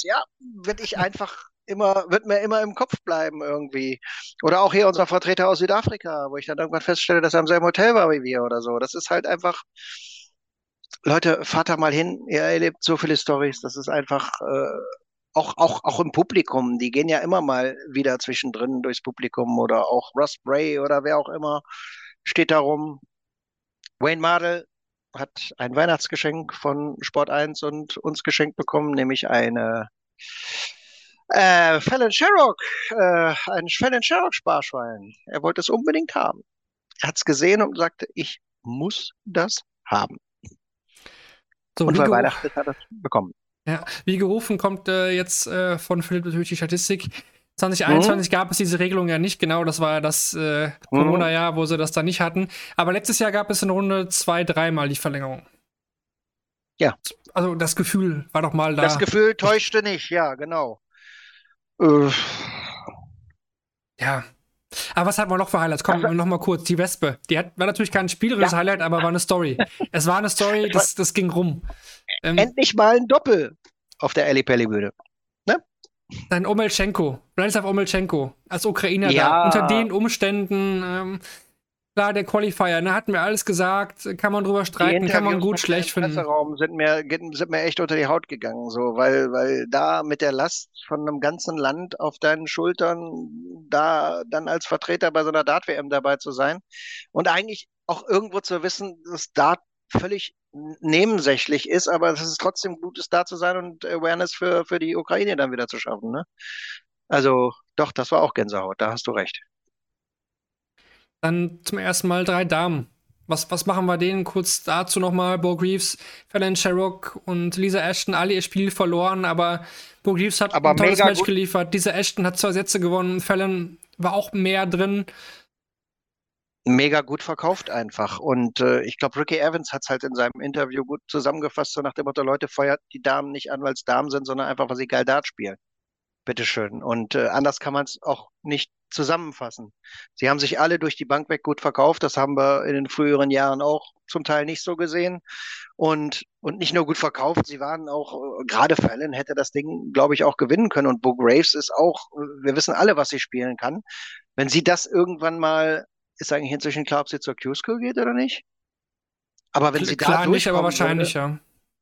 Ja, wird ich einfach immer, wird mir immer im Kopf bleiben irgendwie. Oder auch hier unser Vertreter aus Südafrika, wo ich dann irgendwann feststelle, dass er im selben Hotel war wie wir oder so. Das ist halt einfach. Leute, fahrt da mal hin, ihr erlebt so viele Stories, das ist einfach äh, auch, auch, auch im Publikum, die gehen ja immer mal wieder zwischendrin durchs Publikum oder auch Russ Bray oder wer auch immer steht da rum. Wayne Mardell hat ein Weihnachtsgeschenk von Sport 1 und uns geschenkt bekommen, nämlich eine, Äh, Fallon Sherrock, äh, ein Fallon Sherrock Sparschwein. Er wollte es unbedingt haben. Er hat es gesehen und sagte, ich muss das haben. So, und bei Weihnachten hat er es bekommen. Ja, wie gerufen kommt äh, jetzt äh, von Philipp natürlich die Statistik. 2021 gab es diese Regelung ja nicht genau, das war ja das äh, Corona-Jahr, wo sie das da nicht hatten. Aber letztes Jahr gab es in Runde zwei, dreimal die Verlängerung. Ja. Also das Gefühl war doch mal da. Das Gefühl täuschte nicht, ja, genau. Äh, Ja. Aber was hat man noch für Highlights? Komm, noch mal kurz. Die Wespe. Die hat, war natürlich kein spielerisches Ja. Highlight, aber war eine Story. es war eine Story, das, das ging rum. Ähm, endlich mal ein Doppel auf der Ali Pelli Bühne. dann Omelchenko, Branislav Omelchenko als Ukrainer Ja. da. Unter den Umständen, ähm, klar, der Qualifier, ne, hatten wir alles gesagt, kann man drüber streiten, kann man gut, schlecht finden. Presseraum sind mir, sind mir echt unter die Haut gegangen, so, weil, weil da mit der Last von einem ganzen Land auf deinen Schultern, da dann als Vertreter bei so einer Dart-WM dabei zu sein und eigentlich auch irgendwo zu wissen, dass Dart völlig nebensächlich ist, aber es trotzdem gut ist, da zu sein und Awareness für, für die Ukraine dann wieder zu schaffen, ne? Also, doch, das war auch Gänsehaut, da hast du recht. Dann zum ersten Mal drei Damen. Was, was machen wir denen? Kurz dazu nochmal. Bo Greaves, Fallon Sherrock und Lisa Ashton, alle ihr Spiel verloren, aber Bo Greaves hat Aber ein tolles Match gut. geliefert. Lisa Ashton hat zwei Sätze gewonnen. Fallon war auch mehr drin. mega gut verkauft einfach. Und äh, ich glaube, Ricky Evans hat es halt in seinem Interview gut zusammengefasst, so nach dem Motto, Leute, feuert die Damen nicht an, weil es Damen sind, sondern einfach, weil sie geil Dart spielen. Bitteschön. Und äh, anders kann man es auch nicht zusammenfassen. Sie haben sich alle durch die Bank weg gut verkauft. Das haben wir in den früheren Jahren auch zum Teil nicht so gesehen. Und, und nicht nur gut verkauft, sie waren auch, äh, gerade Fallon hätte das Ding, glaube ich, auch gewinnen können. Und Bo Graves ist auch, äh, wir wissen alle, was sie spielen kann. Wenn sie das irgendwann mal ist eigentlich inzwischen klar, ob sie zur Q-School geht oder nicht? Aber wenn sie da Klar nicht, aber wahrscheinlich, würde, ja.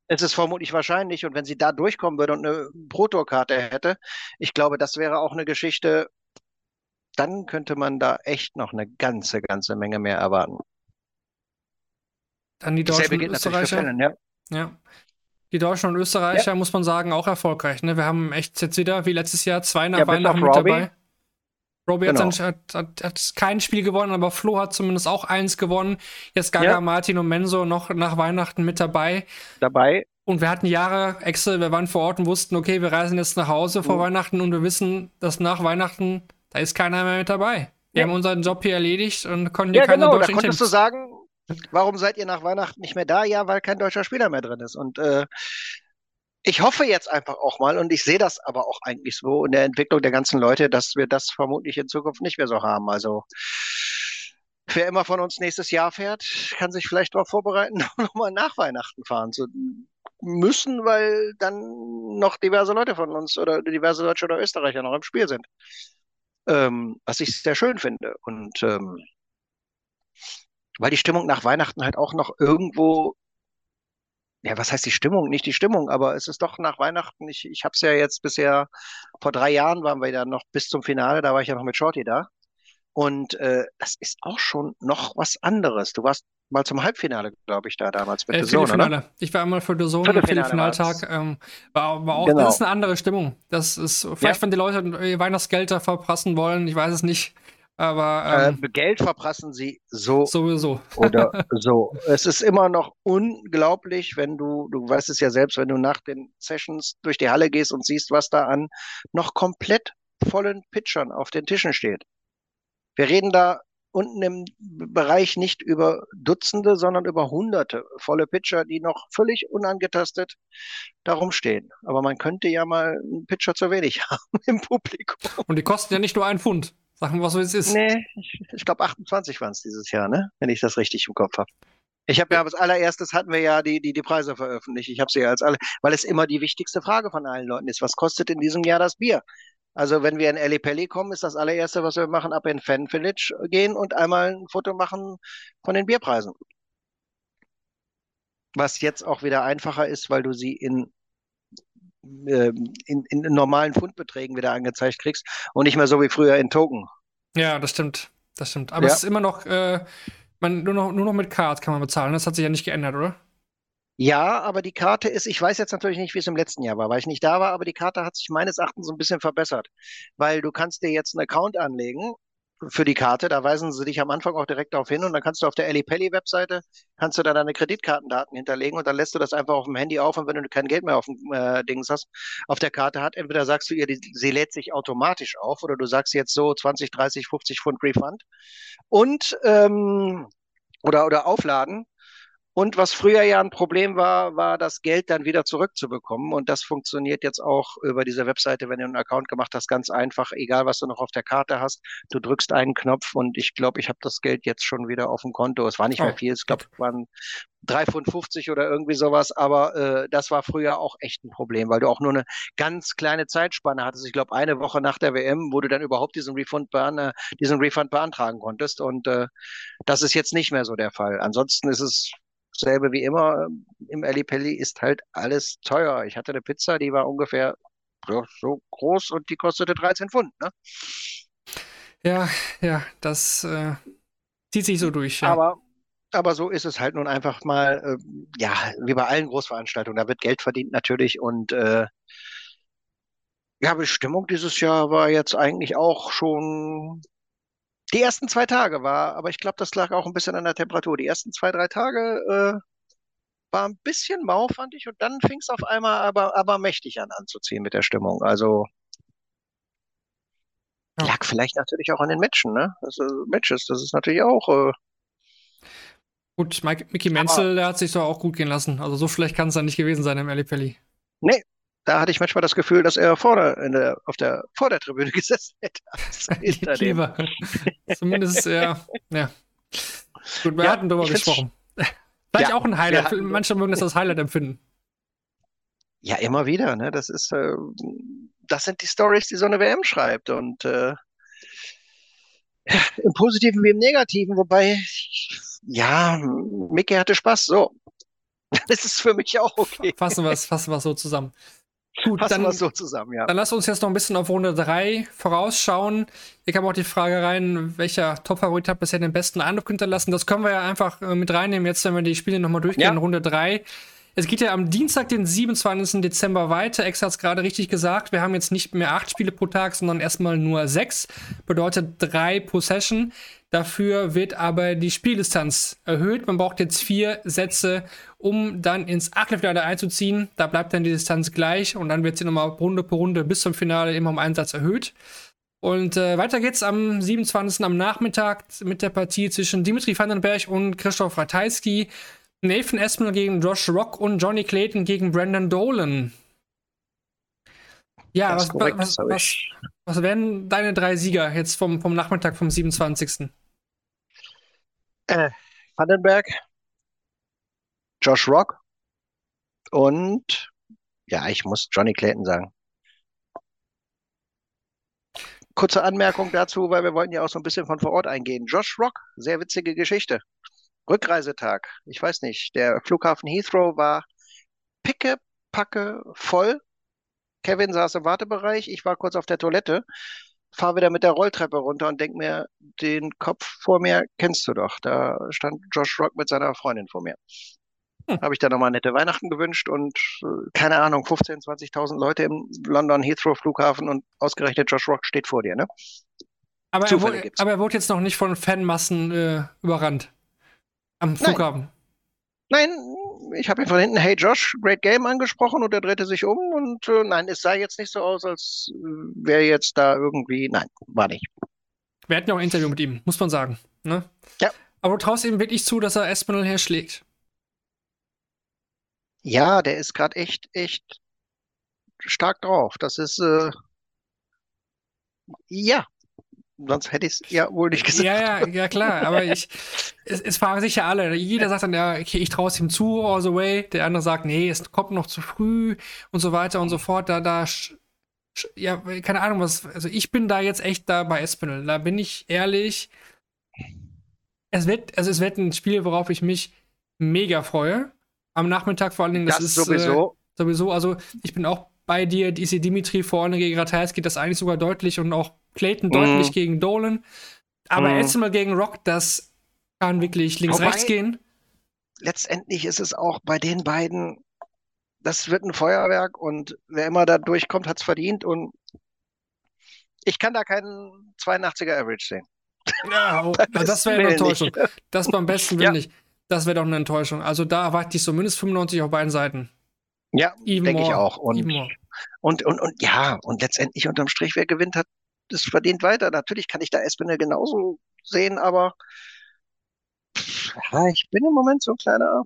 es ist vermutlich wahrscheinlich. Und wenn sie da durchkommen würde und eine Pro-Tour-Karte hätte, ich glaube, das wäre auch eine Geschichte, dann könnte man da echt noch eine ganze, ganze Menge mehr erwarten. Dann die Deutschen und Österreicher. Fallon, ja. Ja. Die Deutschen und Österreicher, muss man sagen, auch erfolgreich. Ne? Wir haben echt jetzt wieder, wie letztes Jahr, zwei nach Ja, Weihnachten mit Robbie. dabei. Robbie Genau. hat, hat, hat, kein Spiel gewonnen, aber Flo hat zumindest auch eins gewonnen. Jetzt Gaga, Ja. Martin und Menso noch nach Weihnachten mit dabei. Dabei, Und wir hatten Jahre Excel, wir waren vor Ort und wussten, okay, wir reisen jetzt nach Hause vor Mhm. Weihnachten und wir wissen, dass nach Weihnachten, da ist keiner mehr mit dabei. Wir Nee. haben unseren Job hier erledigt und konnten hier ja keine genau, da deutschen konntest du sagen, warum seid ihr nach Weihnachten nicht mehr da? Ja, weil kein deutscher Spieler mehr drin ist. Und äh, ich hoffe jetzt einfach auch mal, und ich sehe das aber auch eigentlich so in der Entwicklung der ganzen Leute, dass wir das vermutlich in Zukunft nicht mehr so haben. Also wer immer von uns nächstes Jahr fährt, kann sich vielleicht darauf vorbereiten, nochmal nach Weihnachten fahren zu müssen, weil dann noch diverse Leute von uns oder diverse Deutsche oder Österreicher noch im Spiel sind. Ähm, was ich sehr schön finde. Und ähm, weil die Stimmung nach Weihnachten halt auch noch irgendwo, ja, was heißt die Stimmung? Nicht die Stimmung, aber es ist doch nach Weihnachten, ich, ich habe es ja jetzt bisher, vor drei Jahren waren wir ja noch bis zum Finale, da war ich ja noch mit Shorty da. Und äh, das ist auch schon noch was anderes. Du warst mal zum Halbfinale, glaube ich, da damals mit Äh, der Sohn, oder? Viertelfinale. Ich war einmal für The Zone im Viertelfinale Viertelfinaltag. Ähm, war, war auch, Genau. Das ist eine andere Stimmung. Das ist, vielleicht, Ja. wenn die Leute ihr Weihnachtsgeld da verprassen wollen, ich weiß es nicht. Aber ähm, Äh, Geld verprassen sie so sowieso. oder so. Es ist immer noch unglaublich, wenn du, du weißt es ja selbst, wenn du nach den Sessions durch die Halle gehst und siehst, was da an noch komplett vollen Pitchern auf den Tischen steht. Wir reden da unten im Bereich nicht über Dutzende, sondern über Hunderte volle Pitcher, die noch völlig unangetastet darum stehen. Aber man könnte ja mal einen Pitcher zu wenig haben im Publikum. Und die kosten ja nicht nur einen Pfund. Sagen wir, was so es ist. Nee, ich, ich glaube 28 waren es dieses Jahr, ne? Wenn ich das richtig im Kopf habe. Ich habe ja als allererstes hatten wir ja die, die, die Preise veröffentlicht. Ich habe sie ja als alle, weil es immer die wichtigste Frage von allen Leuten ist. Was kostet in diesem Jahr das Bier? Also wenn wir in Ali Pelli kommen, ist das allererste, was wir machen, ab in Fan Village gehen und einmal ein Foto machen von den Bierpreisen. Was jetzt auch wieder einfacher ist, weil du sie in, ähm, in, in normalen Pfundbeträgen wieder angezeigt kriegst und nicht mehr so wie früher in Token. Ja, das stimmt. Das stimmt. Aber Ja. es ist immer noch, äh, man, nur noch, nur noch mit Card kann man bezahlen. Das hat sich ja nicht geändert, oder? Ja, aber die Karte ist, ich weiß jetzt natürlich nicht, wie es im letzten Jahr war, weil ich nicht da war, aber die Karte hat sich meines Erachtens so ein bisschen verbessert, weil du kannst dir jetzt einen Account anlegen für die Karte, da weisen sie dich am Anfang auch direkt darauf hin und dann kannst du auf der Pelli Webseite, kannst du da deine Kreditkartendaten hinterlegen und dann lässt du das einfach auf dem Handy auf und wenn du kein Geld mehr auf dem äh, Dings hast, auf der Karte hat, entweder sagst du ihr, die, sie lädt sich automatisch auf oder du sagst jetzt so 20, 30, 50 Pfund Refund und ähm, oder, oder aufladen und was früher ja ein Problem war, war das Geld dann wieder zurückzubekommen. Und das funktioniert jetzt auch über diese Webseite, wenn du einen Account gemacht hast, ganz einfach, egal was du noch auf der Karte hast. Du drückst einen Knopf und ich glaube, ich habe das Geld jetzt schon wieder auf dem Konto. Es war nicht oh. mehr viel, ich glaube, es waren 3,50 oder irgendwie sowas, aber äh, das war früher auch echt ein Problem, weil du auch nur eine ganz kleine Zeitspanne hattest. Ich glaube, eine Woche nach der WM, wo du dann überhaupt diesen Refund, bean äh, diesen Refund beantragen konntest. Und äh, das ist jetzt nicht mehr so der Fall. Ansonsten ist es selbe wie immer im Pelli ist halt alles teuer. Ich hatte eine Pizza, die war ungefähr so, so groß und die kostete 13 Pfund. Ne? Ja, ja, das äh, zieht sich so durch. Ja. Aber, aber so ist es halt nun einfach mal, äh, ja, wie bei allen Großveranstaltungen. Da wird Geld verdient natürlich und äh, ja, Bestimmung dieses Jahr war jetzt eigentlich auch schon die ersten zwei Tage war, aber ich glaube, das lag auch ein bisschen an der Temperatur. Die ersten zwei, drei Tage äh, war ein bisschen mau, fand ich, und dann fing es auf einmal aber, aber mächtig an anzuziehen mit der Stimmung. Also ja. lag vielleicht natürlich auch an den Matchen, ne? Also, Matches, das ist natürlich auch. Äh, Gut, Mike, Mickey Menzel, der hat sich doch auch gut gehen lassen. Also so schlecht kann es dann nicht gewesen sein im Pelli. Nee, da hatte ich manchmal das Gefühl, dass er vor der, auf der, vor der Tribüne gesessen hätte. Lieber. Zumindest, ja. ja. Gut, wir ja, hatten darüber gesprochen. Vielleicht ja, auch ein Highlight. Manche mögen das als Highlight empfinden. Ja, immer wieder. Ne? Das ist, äh, das sind die Stories, die so eine WM schreibt. Und äh, im Positiven wie im Negativen. Wobei, ja, Mickey hatte Spaß. So. Das ist für mich auch okay. Fassen wir es fassen so zusammen. Gut, Fassen dann, so zusammen, ja. Dann lass uns jetzt noch ein bisschen auf Runde 3 vorausschauen. Hier kam auch die Frage rein, welcher Top-Favorit hat bisher den besten Eindruck hinterlassen. Das können wir ja einfach äh, mit reinnehmen, jetzt, wenn wir die Spiele nochmal durchgehen, ja. Runde 3. Es geht ja am Dienstag, den 27. Dezember weiter. Ex hat es gerade richtig gesagt. Wir haben jetzt nicht mehr acht Spiele pro Tag, sondern erstmal nur sechs. Bedeutet drei pro Session. Dafür wird aber die Spieldistanz erhöht. Man braucht jetzt vier Sätze, um dann ins Achtelfinale einzuziehen. Da bleibt dann die Distanz gleich und dann wird sie nochmal Runde pro Runde bis zum Finale immer um einen Satz erhöht. Und äh, weiter geht's am 27. am Nachmittag mit der Partie zwischen Dimitri Vandenberg und Christoph Ratajski. Nathan Espinel gegen Josh Rock und Johnny Clayton gegen Brandon Dolan. Ja, was, korrekt, was, was, was, wären deine drei Sieger jetzt vom, vom Nachmittag vom 27.? Äh, Vandenberg, Josh Rock und ja, ich muss Johnny Clayton sagen. Kurze Anmerkung dazu, weil wir wollten ja auch so ein bisschen von vor Ort eingehen. Josh Rock, sehr witzige Geschichte. Rückreisetag, ich weiß nicht, der Flughafen Heathrow war picke, packe, voll. Kevin saß im Wartebereich, ich war kurz auf der Toilette fahre wieder mit der Rolltreppe runter und denke mir, den Kopf vor mir kennst du doch. Da stand Josh Rock mit seiner Freundin vor mir. Hm. Habe ich da nochmal nette Weihnachten gewünscht und äh, keine Ahnung, 15.000, 20.000 Leute im London Heathrow Flughafen und ausgerechnet Josh Rock steht vor dir, ne? Aber, er wurde, aber er wurde, jetzt noch nicht von Fanmassen äh, überrannt. Am Flughafen. Nein. Nein, ich habe ihn von hinten, hey Josh, great game angesprochen und er drehte sich um und äh, nein, es sah jetzt nicht so aus, als äh, wäre jetzt da irgendwie, nein, war nicht. Wir hatten ja auch ein Interview mit ihm, muss man sagen. Ne? Ja. Aber du traust ihm wirklich zu, dass er Espinel herschlägt. Ja, der ist gerade echt, echt stark drauf. Das ist, äh, ja, sonst hätte ich es ja wohl nicht gesagt. Ja, ja, ja, klar, aber ich, es, es fragen sich ja alle. Jeder sagt dann, ja, okay, ich traue es ihm zu, all the way. Der andere sagt, nee, es kommt noch zu früh und so weiter und so fort. Da, da, ja, keine Ahnung, was, also ich bin da jetzt echt da bei Espinel. Da bin ich ehrlich. Es wird, also es wird ein Spiel, worauf ich mich mega freue. Am Nachmittag vor allen Dingen, das, das ist sowieso. Äh, sowieso, also ich bin auch bei dir, DC Dimitri vorne gegen Ratajski, das eigentlich sogar deutlich und auch Clayton deutlich mm. gegen Dolan. Aber mm. Esmal gegen Rock, das kann wirklich links-rechts gehen. letztendlich ist es auch bei den beiden, das wird ein Feuerwerk und wer immer da durchkommt, hat es verdient und ich kann da keinen 82er Average sehen. Ja, das wäre eine Enttäuschung. Das beim besten Willen ja. nicht. Das wäre doch eine Enttäuschung. Also da erwarte ich so mindestens 95 auf beiden Seiten. Ja, denke ich auch. Und, und, und, und, ja, und letztendlich unterm Strich, wer gewinnt, hat es verdient weiter. Natürlich kann ich da Espinel genauso sehen, aber ja, ich bin im Moment so ein kleiner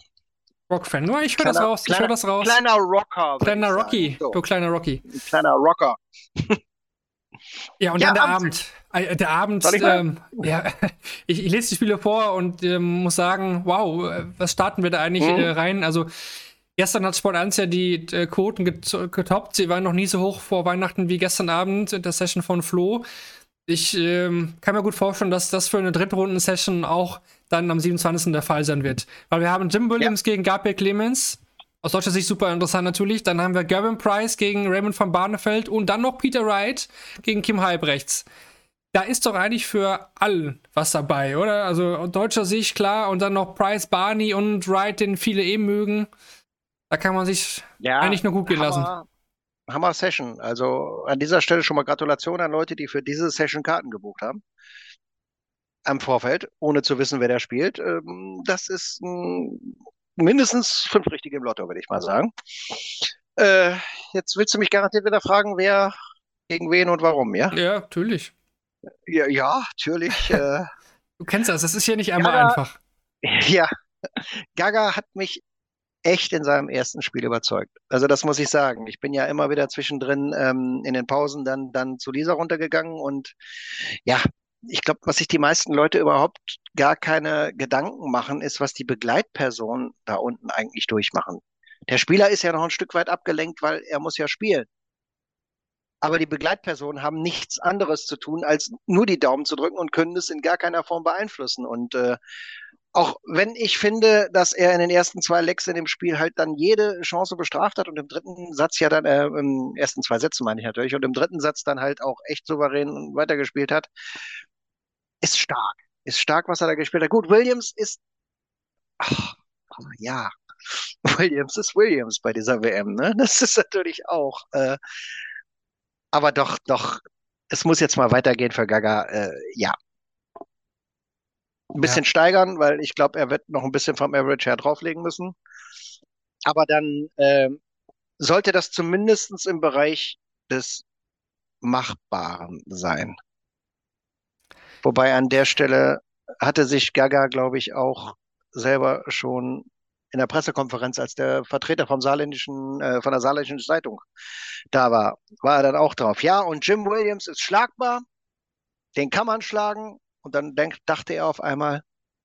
Rock-Fan. Nur ich höre das raus. Kleiner, ich höre das raus. Kleiner Rocker. Kleiner Rocky. So. Du kleiner Rocky. Ein kleiner Rocker. Ja, und ja, dann der Abend. Abend. Äh, der Abend, ähm, ja, ich, ich, lese die Spiele vor und ähm, muss sagen, wow, äh, was starten wir da eigentlich mhm. äh, rein? Also, gestern hat Sport 1 ja die äh, Quoten getoppt. Sie waren noch nie so hoch vor Weihnachten wie gestern Abend in der Session von Flo. Ich ähm, kann mir gut vorstellen, dass das für eine Drittrunden-Session auch dann am 27. der Fall sein wird. Weil wir haben Jim Williams ja. gegen Gabriel Clemens. Aus deutscher Sicht super interessant natürlich. Dann haben wir Gavin Price gegen Raymond van Barneveld und dann noch Peter Wright gegen Kim Halbrechts. Da ist doch eigentlich für allen was dabei, oder? Also aus deutscher Sicht klar und dann noch Price, Barney und Wright, den viele eben mögen. Da kann man sich ja, eigentlich nur gut gehen lassen. Hammer Session. Also an dieser Stelle schon mal Gratulation an Leute, die für diese Session Karten gebucht haben. Am Vorfeld, ohne zu wissen, wer da spielt. Ähm, das ist mindestens fünf richtige im Lotto, würde ich mal sagen. Äh, jetzt willst du mich garantiert wieder fragen, wer gegen wen und warum, ja? Ja, natürlich. Ja, ja natürlich. äh, du kennst das, das ist ja nicht einmal Gaga, einfach. Ja, Gaga hat mich echt in seinem ersten Spiel überzeugt. Also das muss ich sagen. Ich bin ja immer wieder zwischendrin ähm, in den Pausen dann, dann zu Lisa runtergegangen und ja, ich glaube, was sich die meisten Leute überhaupt gar keine Gedanken machen, ist, was die Begleitpersonen da unten eigentlich durchmachen. Der Spieler ist ja noch ein Stück weit abgelenkt, weil er muss ja spielen. Aber die Begleitpersonen haben nichts anderes zu tun, als nur die Daumen zu drücken und können es in gar keiner Form beeinflussen. Und äh, auch wenn ich finde, dass er in den ersten zwei Lecks in dem Spiel halt dann jede Chance bestraft hat und im dritten Satz ja dann, äh, im ersten zwei Sätzen meine ich natürlich, und im dritten Satz dann halt auch echt souverän weitergespielt hat, ist stark. Ist stark, was er da gespielt hat. Gut, Williams ist, ach, ja, Williams ist Williams bei dieser WM, ne? Das ist natürlich auch, äh, aber doch, doch, es muss jetzt mal weitergehen für Gaga, äh, ja, ein bisschen ja. steigern, weil ich glaube, er wird noch ein bisschen vom Average her drauflegen müssen. Aber dann äh, sollte das zumindest im Bereich des Machbaren sein. Wobei an der Stelle hatte sich Gaga, glaube ich, auch selber schon in der Pressekonferenz, als der Vertreter vom saarländischen, äh, von der saarländischen Zeitung da war, war er dann auch drauf. Ja, und Jim Williams ist schlagbar, den kann man schlagen, und dann denk, dachte er auf einmal,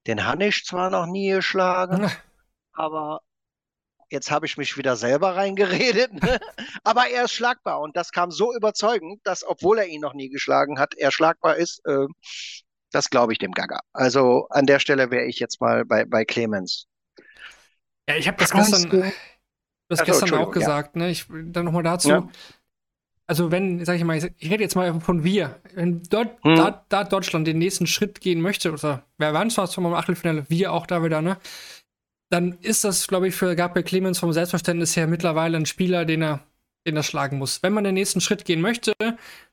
den habe ich zwar noch nie geschlagen, aber jetzt habe ich mich wieder selber reingeredet. Ne? aber er ist schlagbar und das kam so überzeugend, dass, obwohl er ihn noch nie geschlagen hat, er schlagbar ist. Äh, das glaube ich dem Gaga. Also an der Stelle wäre ich jetzt mal bei, bei Clemens. Ja, ich habe das gestern, das gestern auch gesagt. Ja. Ne? Ich, dann nochmal dazu. Ja also wenn, sag ich mal, ich rede jetzt mal von wir, wenn dort, hm. da, da, Deutschland den nächsten Schritt gehen möchte, oder wer waren zwar vom Achtelfinale, wir auch da wieder, ne? Dann ist das, glaube ich, für Gabriel Clemens vom Selbstverständnis her mittlerweile ein Spieler, den er, den er schlagen muss. Wenn man den nächsten Schritt gehen möchte,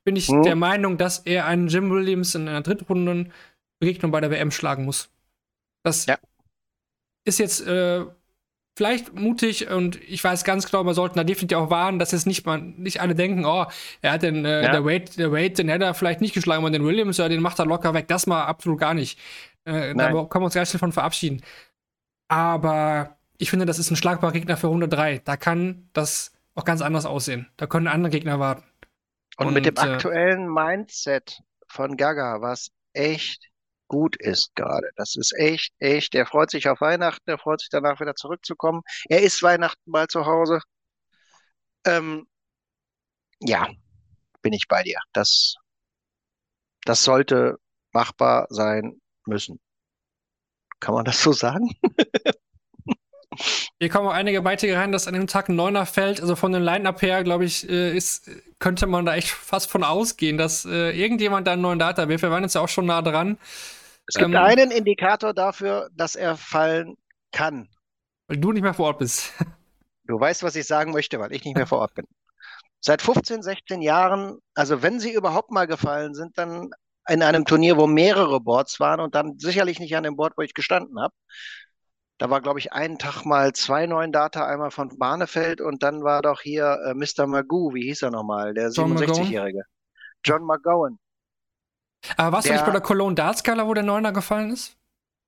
bin ich hm. der Meinung, dass er einen Jim Williams in einer Drittrunden Begegnung bei der WM schlagen muss. Das ja. ist jetzt äh, vielleicht mutig und ich weiß ganz genau, man sollte da definitiv auch warnen, dass jetzt nicht, man, nicht alle denken, oh, er hat den, äh, ja. der Wade, der Wade, den hätte er vielleicht nicht geschlagen, aber den Williams, ja, den macht er locker weg. Das mal absolut gar nicht. Äh, da können wir uns ganz schnell von verabschieden. Aber ich finde, das ist ein schlagbarer Gegner für Runde 3. Da kann das auch ganz anders aussehen. Da können andere Gegner warten. Und, und mit dem äh, aktuellen Mindset von Gaga war es echt gut ist gerade. Das ist echt, echt. Er freut sich auf Weihnachten, er freut sich danach wieder zurückzukommen. Er ist Weihnachten mal zu Hause. Ähm, ja, bin ich bei dir. Das, das sollte machbar sein müssen. Kann man das so sagen? Hier kommen auch einige Beiträge rein, dass an dem Tag ein Neuner fällt. Also von dem Line-Up her, glaube ich, äh, ist, könnte man da echt fast von ausgehen, dass äh, irgendjemand da einen neuen Data wirft. Wir waren jetzt ja auch schon nah dran. Es gibt ähm, einen Indikator dafür, dass er fallen kann. Weil du nicht mehr vor Ort bist. Du weißt, was ich sagen möchte, weil ich nicht mehr vor Ort bin. Seit 15, 16 Jahren, also wenn sie überhaupt mal gefallen sind, dann in einem Turnier, wo mehrere Boards waren und dann sicherlich nicht an dem Board, wo ich gestanden habe. Da war, glaube ich, einen Tag mal zwei neuen Data, einmal von Barnefeld und dann war doch hier äh, Mr. Magoo, wie hieß er nochmal, der 67-Jährige. John McGowan. Aber warst Der- du nicht bei der Cologne Darts Gala, wo der Neuner gefallen ist?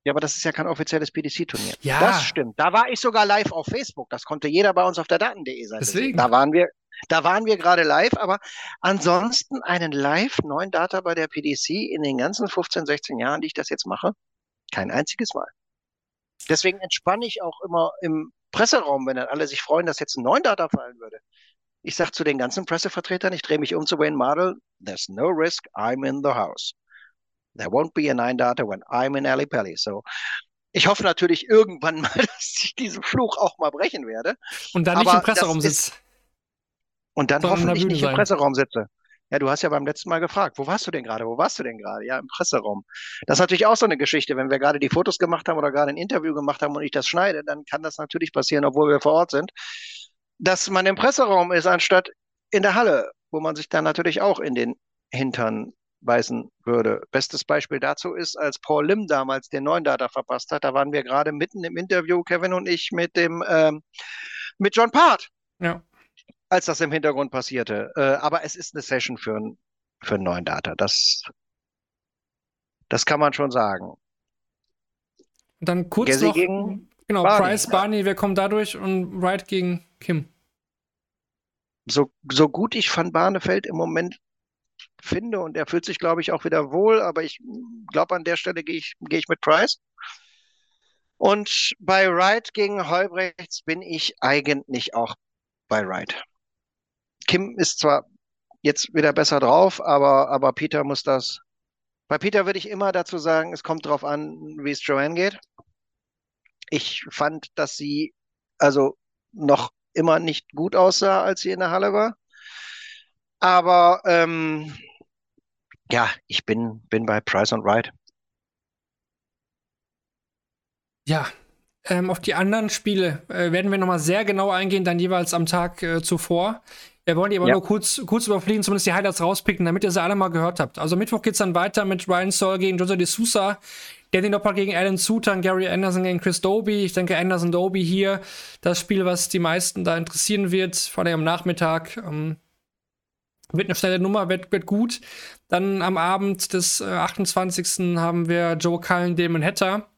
Ja, aber das ist ja kein offizielles PDC-Turnier. Ja. Das stimmt. Da war ich sogar live auf Facebook. Das konnte jeder bei uns auf der Daten.de sein. Deswegen. Da waren wir, da waren wir gerade live, aber ansonsten einen live neuen Data bei der PDC in den ganzen 15, 16 Jahren, die ich das jetzt mache, kein einziges Mal. Deswegen entspanne ich auch immer im Presseraum, wenn dann alle sich freuen, dass jetzt ein neuen Data fallen würde. Ich sage zu den ganzen Pressevertretern, ich drehe mich um zu Wayne Mardell, there's no risk, I'm in the house. There won't be a nine data when I'm in Ali Pally. So, ich hoffe natürlich irgendwann mal, dass ich diesen Fluch auch mal brechen werde. Und dann nicht im Presseraum sitzt. Und dann hoffentlich nicht im. Presseraum sitze. Ja, du hast ja beim letzten Mal gefragt, wo warst du denn gerade? Wo warst du denn gerade? Ja, im Presseraum. Das ist natürlich auch so eine Geschichte. Wenn wir gerade die Fotos gemacht haben oder gerade ein Interview gemacht haben und ich das schneide, dann kann das natürlich passieren, obwohl wir vor Ort sind, dass man im Presseraum ist, anstatt in der Halle, wo man sich dann natürlich auch in den Hintern beißen würde. Bestes Beispiel dazu ist, als Paul Lim damals den neuen Data verpasst hat, da waren wir gerade mitten im Interview, Kevin und ich, mit dem, ähm, mit John Part Ja. als das im Hintergrund passierte. Äh, aber es ist eine Session für, ein, für einen neuen Data. Das, das kann man schon sagen. Dann kurz Gassi noch. gegen genau, Barney, Price. Barney, wer kommt dadurch? Und Wright gegen Kim. So, so gut ich Van Barneveld im Moment finde und er fühlt sich, glaube ich, auch wieder wohl, aber ich glaube, an der Stelle gehe ich, gehe ich mit Price. Und bei Wright gegen Heubrechts bin ich eigentlich auch bei Wright. Kim ist zwar jetzt wieder besser drauf, aber, aber Peter muss das. Bei Peter würde ich immer dazu sagen, es kommt drauf an, wie es Joanne geht. Ich fand, dass sie also noch immer nicht gut aussah, als sie in der Halle war. Aber ähm, ja, ich bin, bin bei Price und Wright. Ja, ähm, auf die anderen Spiele äh, werden wir nochmal sehr genau eingehen, dann jeweils am Tag äh, zuvor. Wir wollen die aber Ja. nur kurz, kurz überfliegen, zumindest die Highlights rauspicken, damit ihr sie alle mal gehört habt. Also Mittwoch geht's dann weiter mit Ryan Saul gegen Jose de Sousa, Danny Noppert gegen Alan Sutan, Gary Anderson gegen Chris Doby. Ich denke, Anderson Doby hier das Spiel, was die meisten da interessieren wird, vor allem am Nachmittag. Ähm, wird eine schnelle Nummer, wird, wird gut. Dann am Abend des äh, 28. haben wir Joe Cullen, Damon Hatter.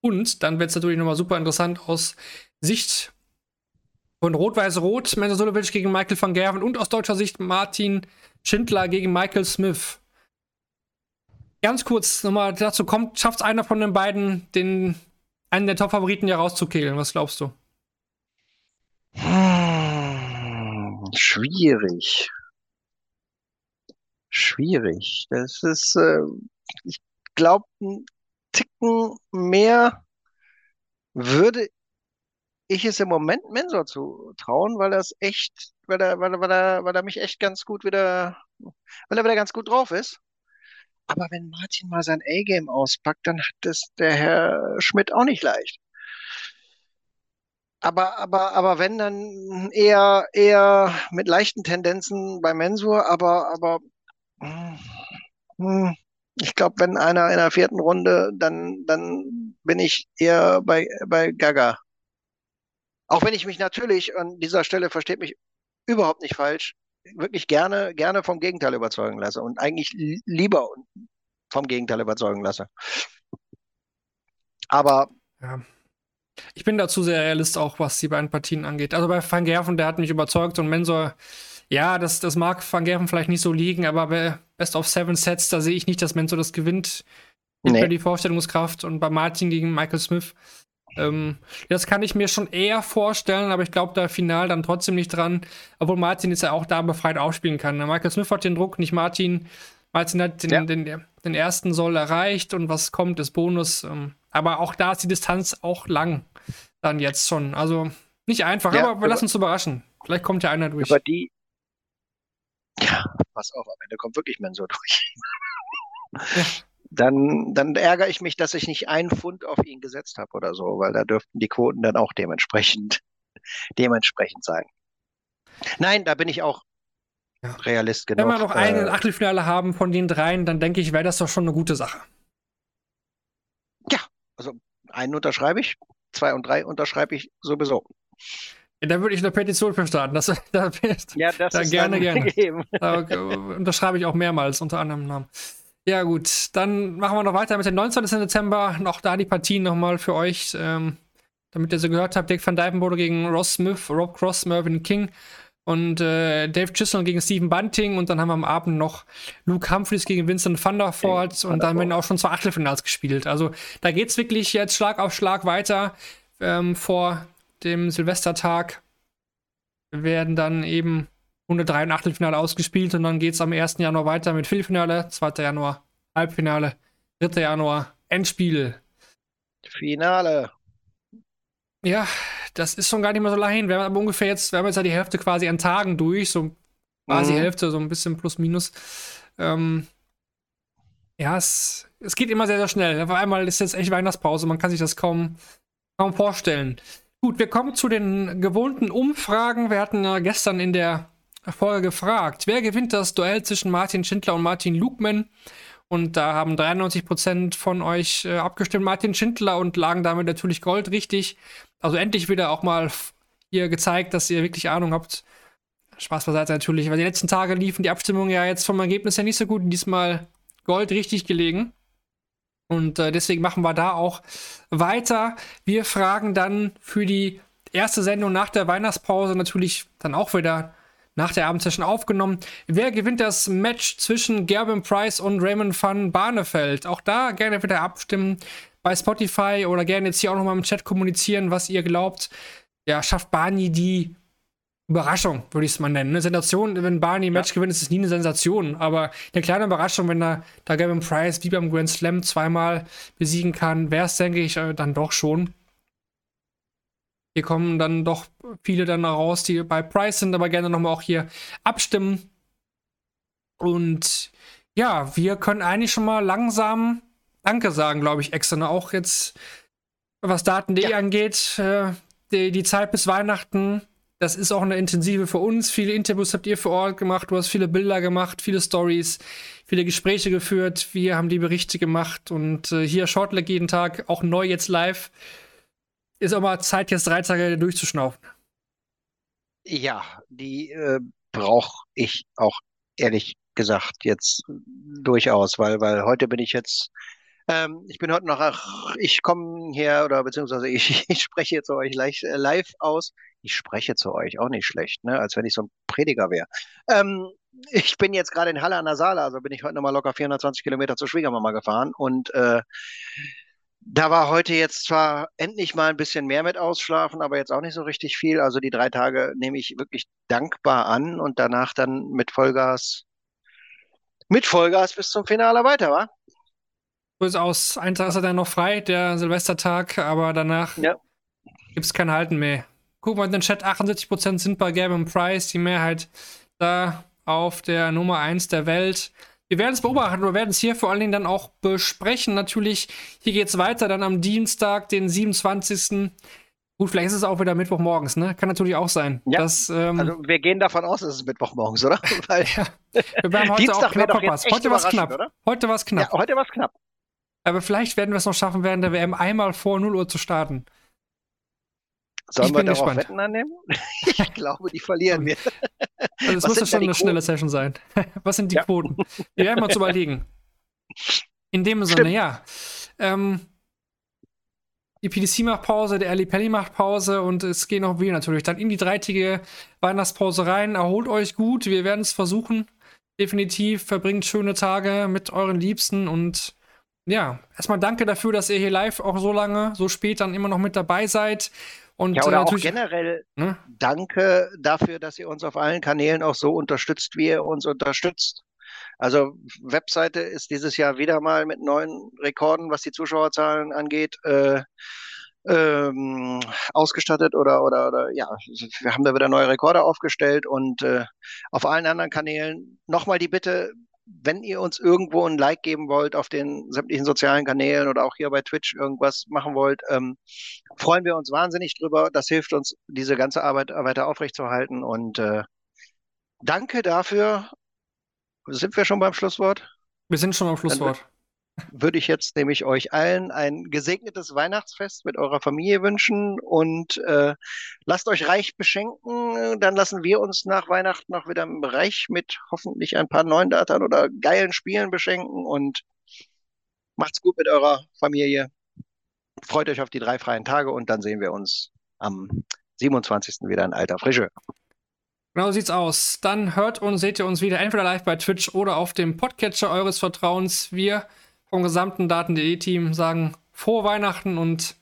Und dann wird es natürlich nochmal super interessant aus Sicht von Rot-Weiß-Rot, Menzo Sulovic gegen Michael van Gerven und aus deutscher Sicht Martin Schindler gegen Michael Smith. Ganz kurz nochmal dazu kommt, schafft es einer von den beiden, den einen der Top-Favoriten hier rauszukehlen? Was glaubst du? Hm, schwierig. Schwierig. Das ist, äh, ich glaube, ein Ticken mehr würde ich es im Moment Mensor zu trauen, weil es echt, weil er, weil er, weil er, weil er mich echt ganz gut wieder, weil er wieder ganz gut drauf ist. Aber wenn Martin mal sein A-Game auspackt, dann hat es der Herr Schmidt auch nicht leicht. Aber, aber, aber wenn dann eher, eher mit leichten Tendenzen bei Mensur, aber, aber hm, hm, ich glaube, wenn einer in der vierten Runde, dann, dann bin ich eher bei, bei Gaga. Auch wenn ich mich natürlich an dieser Stelle, versteht mich überhaupt nicht falsch, wirklich gerne, gerne vom Gegenteil überzeugen lasse und eigentlich li- lieber vom Gegenteil überzeugen lasse. Aber Ja. Ich bin dazu sehr realist, auch was die beiden Partien angeht. Also bei Van Gerven, der hat mich überzeugt und Mensor, ja, das, das mag Van Gerven vielleicht nicht so liegen, aber bei Best of Seven Sets, da sehe ich nicht, dass Mensor das gewinnt. Nicht Nee. mehr die Vorstellungskraft und bei Martin gegen Michael Smith. Ähm, das kann ich mir schon eher vorstellen, aber ich glaube da final dann trotzdem nicht dran. Obwohl Martin jetzt ja auch da befreit aufspielen kann. Michael Smith hat den Druck, nicht Martin. Martin hat den, Ja. den, den ersten Soll erreicht und was kommt, ist Bonus. Ähm, aber auch da ist die Distanz auch lang. Dann jetzt schon. Also nicht einfach, Ja, aber wir lassen uns überraschen. Vielleicht kommt ja einer durch. über die, ja, pass auf, am Ende kommt wirklich Mensur durch. Dann, dann ärgere ich mich, dass ich nicht einen Pfund auf ihn gesetzt habe oder so, weil da dürften die Quoten dann auch dementsprechend, dementsprechend sein. Nein, da bin ich auch Ja. Realist genug. Wenn wir noch Äh, Achtelfinale haben von den dreien, dann denke ich, wäre das doch schon eine gute Sache. einen unterschreibe ich, zwei und drei unterschreibe ich sowieso. Ja, da würde ich eine Petition für starten. Das, da, Ja, das Da ist gerne, dann gerne. gegeben. da äh, unterschreibe ich auch mehrmals unter anderem Namen. Ja, gut, dann machen wir noch weiter mit dem 19. Dezember. Noch da die Partien nochmal für euch. Ähm, damit ihr sie gehört habt, Dick van Dijvenbode gegen Ross Smith, Rob Cross, Mervyn King und äh, Dave Chisholm gegen Stephen Bunting. Und dann haben wir am Abend noch Luke Humphreys gegen Vincent van der Voort. Und dann werden auch schon zwei Achtelfinals gespielt. Also da geht es wirklich jetzt Schlag auf Schlag weiter. Ähm, vor dem Silvestertag werden dann eben Runde 3 und Achtelfinale ausgespielt und dann geht es am 1. Januar weiter mit Viertelfinale, 2. Januar Halbfinale, 3. Januar Endspiel. Finale. Ja, das ist schon gar nicht mehr so lange hin. Wir haben aber ungefähr jetzt, wir haben jetzt ja die Hälfte quasi an Tagen durch, so quasi Mhm. Hälfte, so ein bisschen plus minus. Ähm, ja, es, es geht immer sehr, sehr schnell. Auf einmal ist jetzt echt Weihnachtspause, man kann sich das kaum, kaum vorstellen. Gut, wir kommen zu den gewohnten Umfragen. Wir hatten ja gestern in der Folge gefragt, wer gewinnt das Duell zwischen Martin Schindler und Martin Lugman? Und da haben 93% von euch äh, abgestimmt, Martin Schindler, und lagen damit natürlich Gold richtig. Also endlich wieder auch mal hier gezeigt, dass ihr wirklich Ahnung habt. Spaß beiseite natürlich, weil die letzten Tage liefen die Abstimmungen ja jetzt vom Ergebnis her nicht so gut. Diesmal Gold richtig gelegen. Und äh, deswegen machen wir da auch weiter. Wir fragen dann für die erste Sendung nach der Weihnachtspause natürlich dann auch wieder nach der Abendsession aufgenommen. Wer gewinnt das Match zwischen Gerben Price und Raymond van Barneveld? Auch da gerne wieder abstimmen bei Spotify oder gerne jetzt hier auch nochmal im Chat kommunizieren, was ihr glaubt. Ja, schafft Barney die Überraschung, würde ich es mal nennen. Eine Sensation, wenn Barney ein Match gewinnt, ist es nie eine Sensation. Aber eine kleine Überraschung, wenn da, da Gavin Price wie beim Grand Slam zweimal besiegen kann, wäre es, denke ich, äh, dann doch schon. Hier kommen dann doch viele dann raus, die bei Price sind, aber gerne nochmal auch hier abstimmen. Und ja, wir können eigentlich schon mal langsam Danke sagen, glaube ich, extra. Ne? Auch jetzt, was Daten.de Ja. angeht, äh, die, die Zeit bis Weihnachten, das ist auch eine intensive für uns. Viele Interviews habt ihr vor Ort gemacht, du hast viele Bilder gemacht, viele Stories, viele Gespräche geführt. Wir haben die Berichte gemacht und äh, hier Shortleg jeden Tag, auch neu jetzt live. Ist auch mal Zeit, jetzt drei Tage durchzuschnaufen. Ja, die äh, brauche ich auch ehrlich gesagt jetzt durchaus, weil, weil heute bin ich jetzt, ähm, ich bin heute noch, ach, ich komme hier oder beziehungsweise ich, ich spreche zu euch live, äh, live aus. Ich spreche zu euch, auch nicht schlecht, ne? Als wenn ich so ein Prediger wäre. Ähm, ich bin jetzt gerade in Halle an der Saale, also bin ich heute nochmal locker 420 Kilometer zur Schwiegermama gefahren und äh, da war heute jetzt zwar endlich mal ein bisschen mehr mit Ausschlafen, aber jetzt auch nicht so richtig viel. Also die drei Tage nehme ich wirklich dankbar an und danach dann mit Vollgas, mit Vollgas bis zum Finale weiter, wa? So ist aus. Ein Tag ist er dann noch frei, der Silvestertag, aber danach Ja. gibt es kein Halten mehr. Guck mal in den Chat, 78% sind bei Gavin Price, die Mehrheit da auf der Nummer 1 der Welt. Wir werden es beobachten, wir werden es hier vor allen Dingen dann auch besprechen. Natürlich, hier geht es weiter, dann am Dienstag, den 27. Gut, vielleicht ist es auch wieder Mittwochmorgens, ne? Kann natürlich auch sein. Ja. dass, ähm, Also wir gehen davon aus, es ist Mittwochmorgens, oder? Weil ja, wir haben heute Dienstag auch knapp verpasst. Heute war es knapp. oder? Heute war es knapp. ja, heute war es knapp. Aber vielleicht werden wir es noch schaffen, während der WM einmal vor 0 Uhr zu starten. Sollen Ich wir bin darauf gespannt. Wetten annehmen? ich glaube, die verlieren wir. Also es muss ja schon eine schnelle Quoten? Session sein. Was sind die Ja. Quoten? Wir werden uns überlegen. In dem Sinne, Stimmt. ja. Ähm, die PDC macht Pause, der Ali Pelli macht Pause und es gehen auch wir natürlich dann in die dreitägige Weihnachtspause rein. Erholt euch gut, wir werden es versuchen. Definitiv verbringt schöne Tage mit euren Liebsten und ja, erstmal danke dafür, dass ihr hier live auch so lange, so spät dann immer noch mit dabei seid. Und Ja, äh, oder auch natürlich, generell ne? danke dafür, dass ihr uns auf allen Kanälen auch so unterstützt, wie ihr uns unterstützt. Also Webseite ist dieses Jahr wieder mal mit neuen Rekorden, was die Zuschauerzahlen angeht, äh, ähm, ausgestattet oder, oder, oder ja, wir haben da wieder neue Rekorde aufgestellt und äh, auf allen anderen Kanälen nochmal die Bitte, wenn ihr uns irgendwo ein Like geben wollt auf den sämtlichen sozialen Kanälen oder auch hier bei Twitch irgendwas machen wollt, ähm, freuen wir uns wahnsinnig drüber. Das hilft uns, diese ganze Arbeit weiter aufrechtzuerhalten. Und äh, danke dafür. Sind wir schon beim Schlusswort? Wir sind schon beim Schlusswort würde ich jetzt nämlich euch allen ein gesegnetes Weihnachtsfest mit eurer Familie wünschen und äh, lasst euch reich beschenken. Dann lassen wir uns nach Weihnachten noch wieder im Bereich mit hoffentlich ein paar neuen Daten oder geilen Spielen beschenken und macht's gut mit eurer Familie. Freut euch auf die drei freien Tage und dann sehen wir uns am 27. wieder in alter Frische. Genau sieht's aus. Dann hört und seht ihr uns wieder entweder live bei Twitch oder auf dem Podcatcher eures Vertrauens. Wir vom gesamten Daten.de-Team sagen frohe Weihnachten und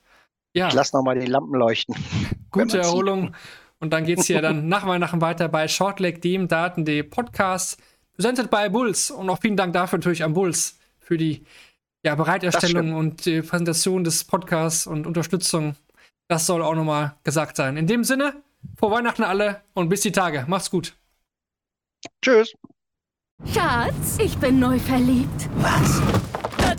ja. Ich lass nochmal die Lampen leuchten. Gute Erholung. Und dann geht es hier dann nach Weihnachten weiter bei Shortleg, dem Daten.de Podcast, präsentiert bei Bulls. Und auch vielen Dank dafür natürlich an Bulls für die ja, Bereiterstellung und die Präsentation des Podcasts und Unterstützung. Das soll auch nochmal gesagt sein. In dem Sinne, frohe Weihnachten alle und bis die Tage. Macht's gut. Tschüss. Schatz, ich bin neu verliebt. Was?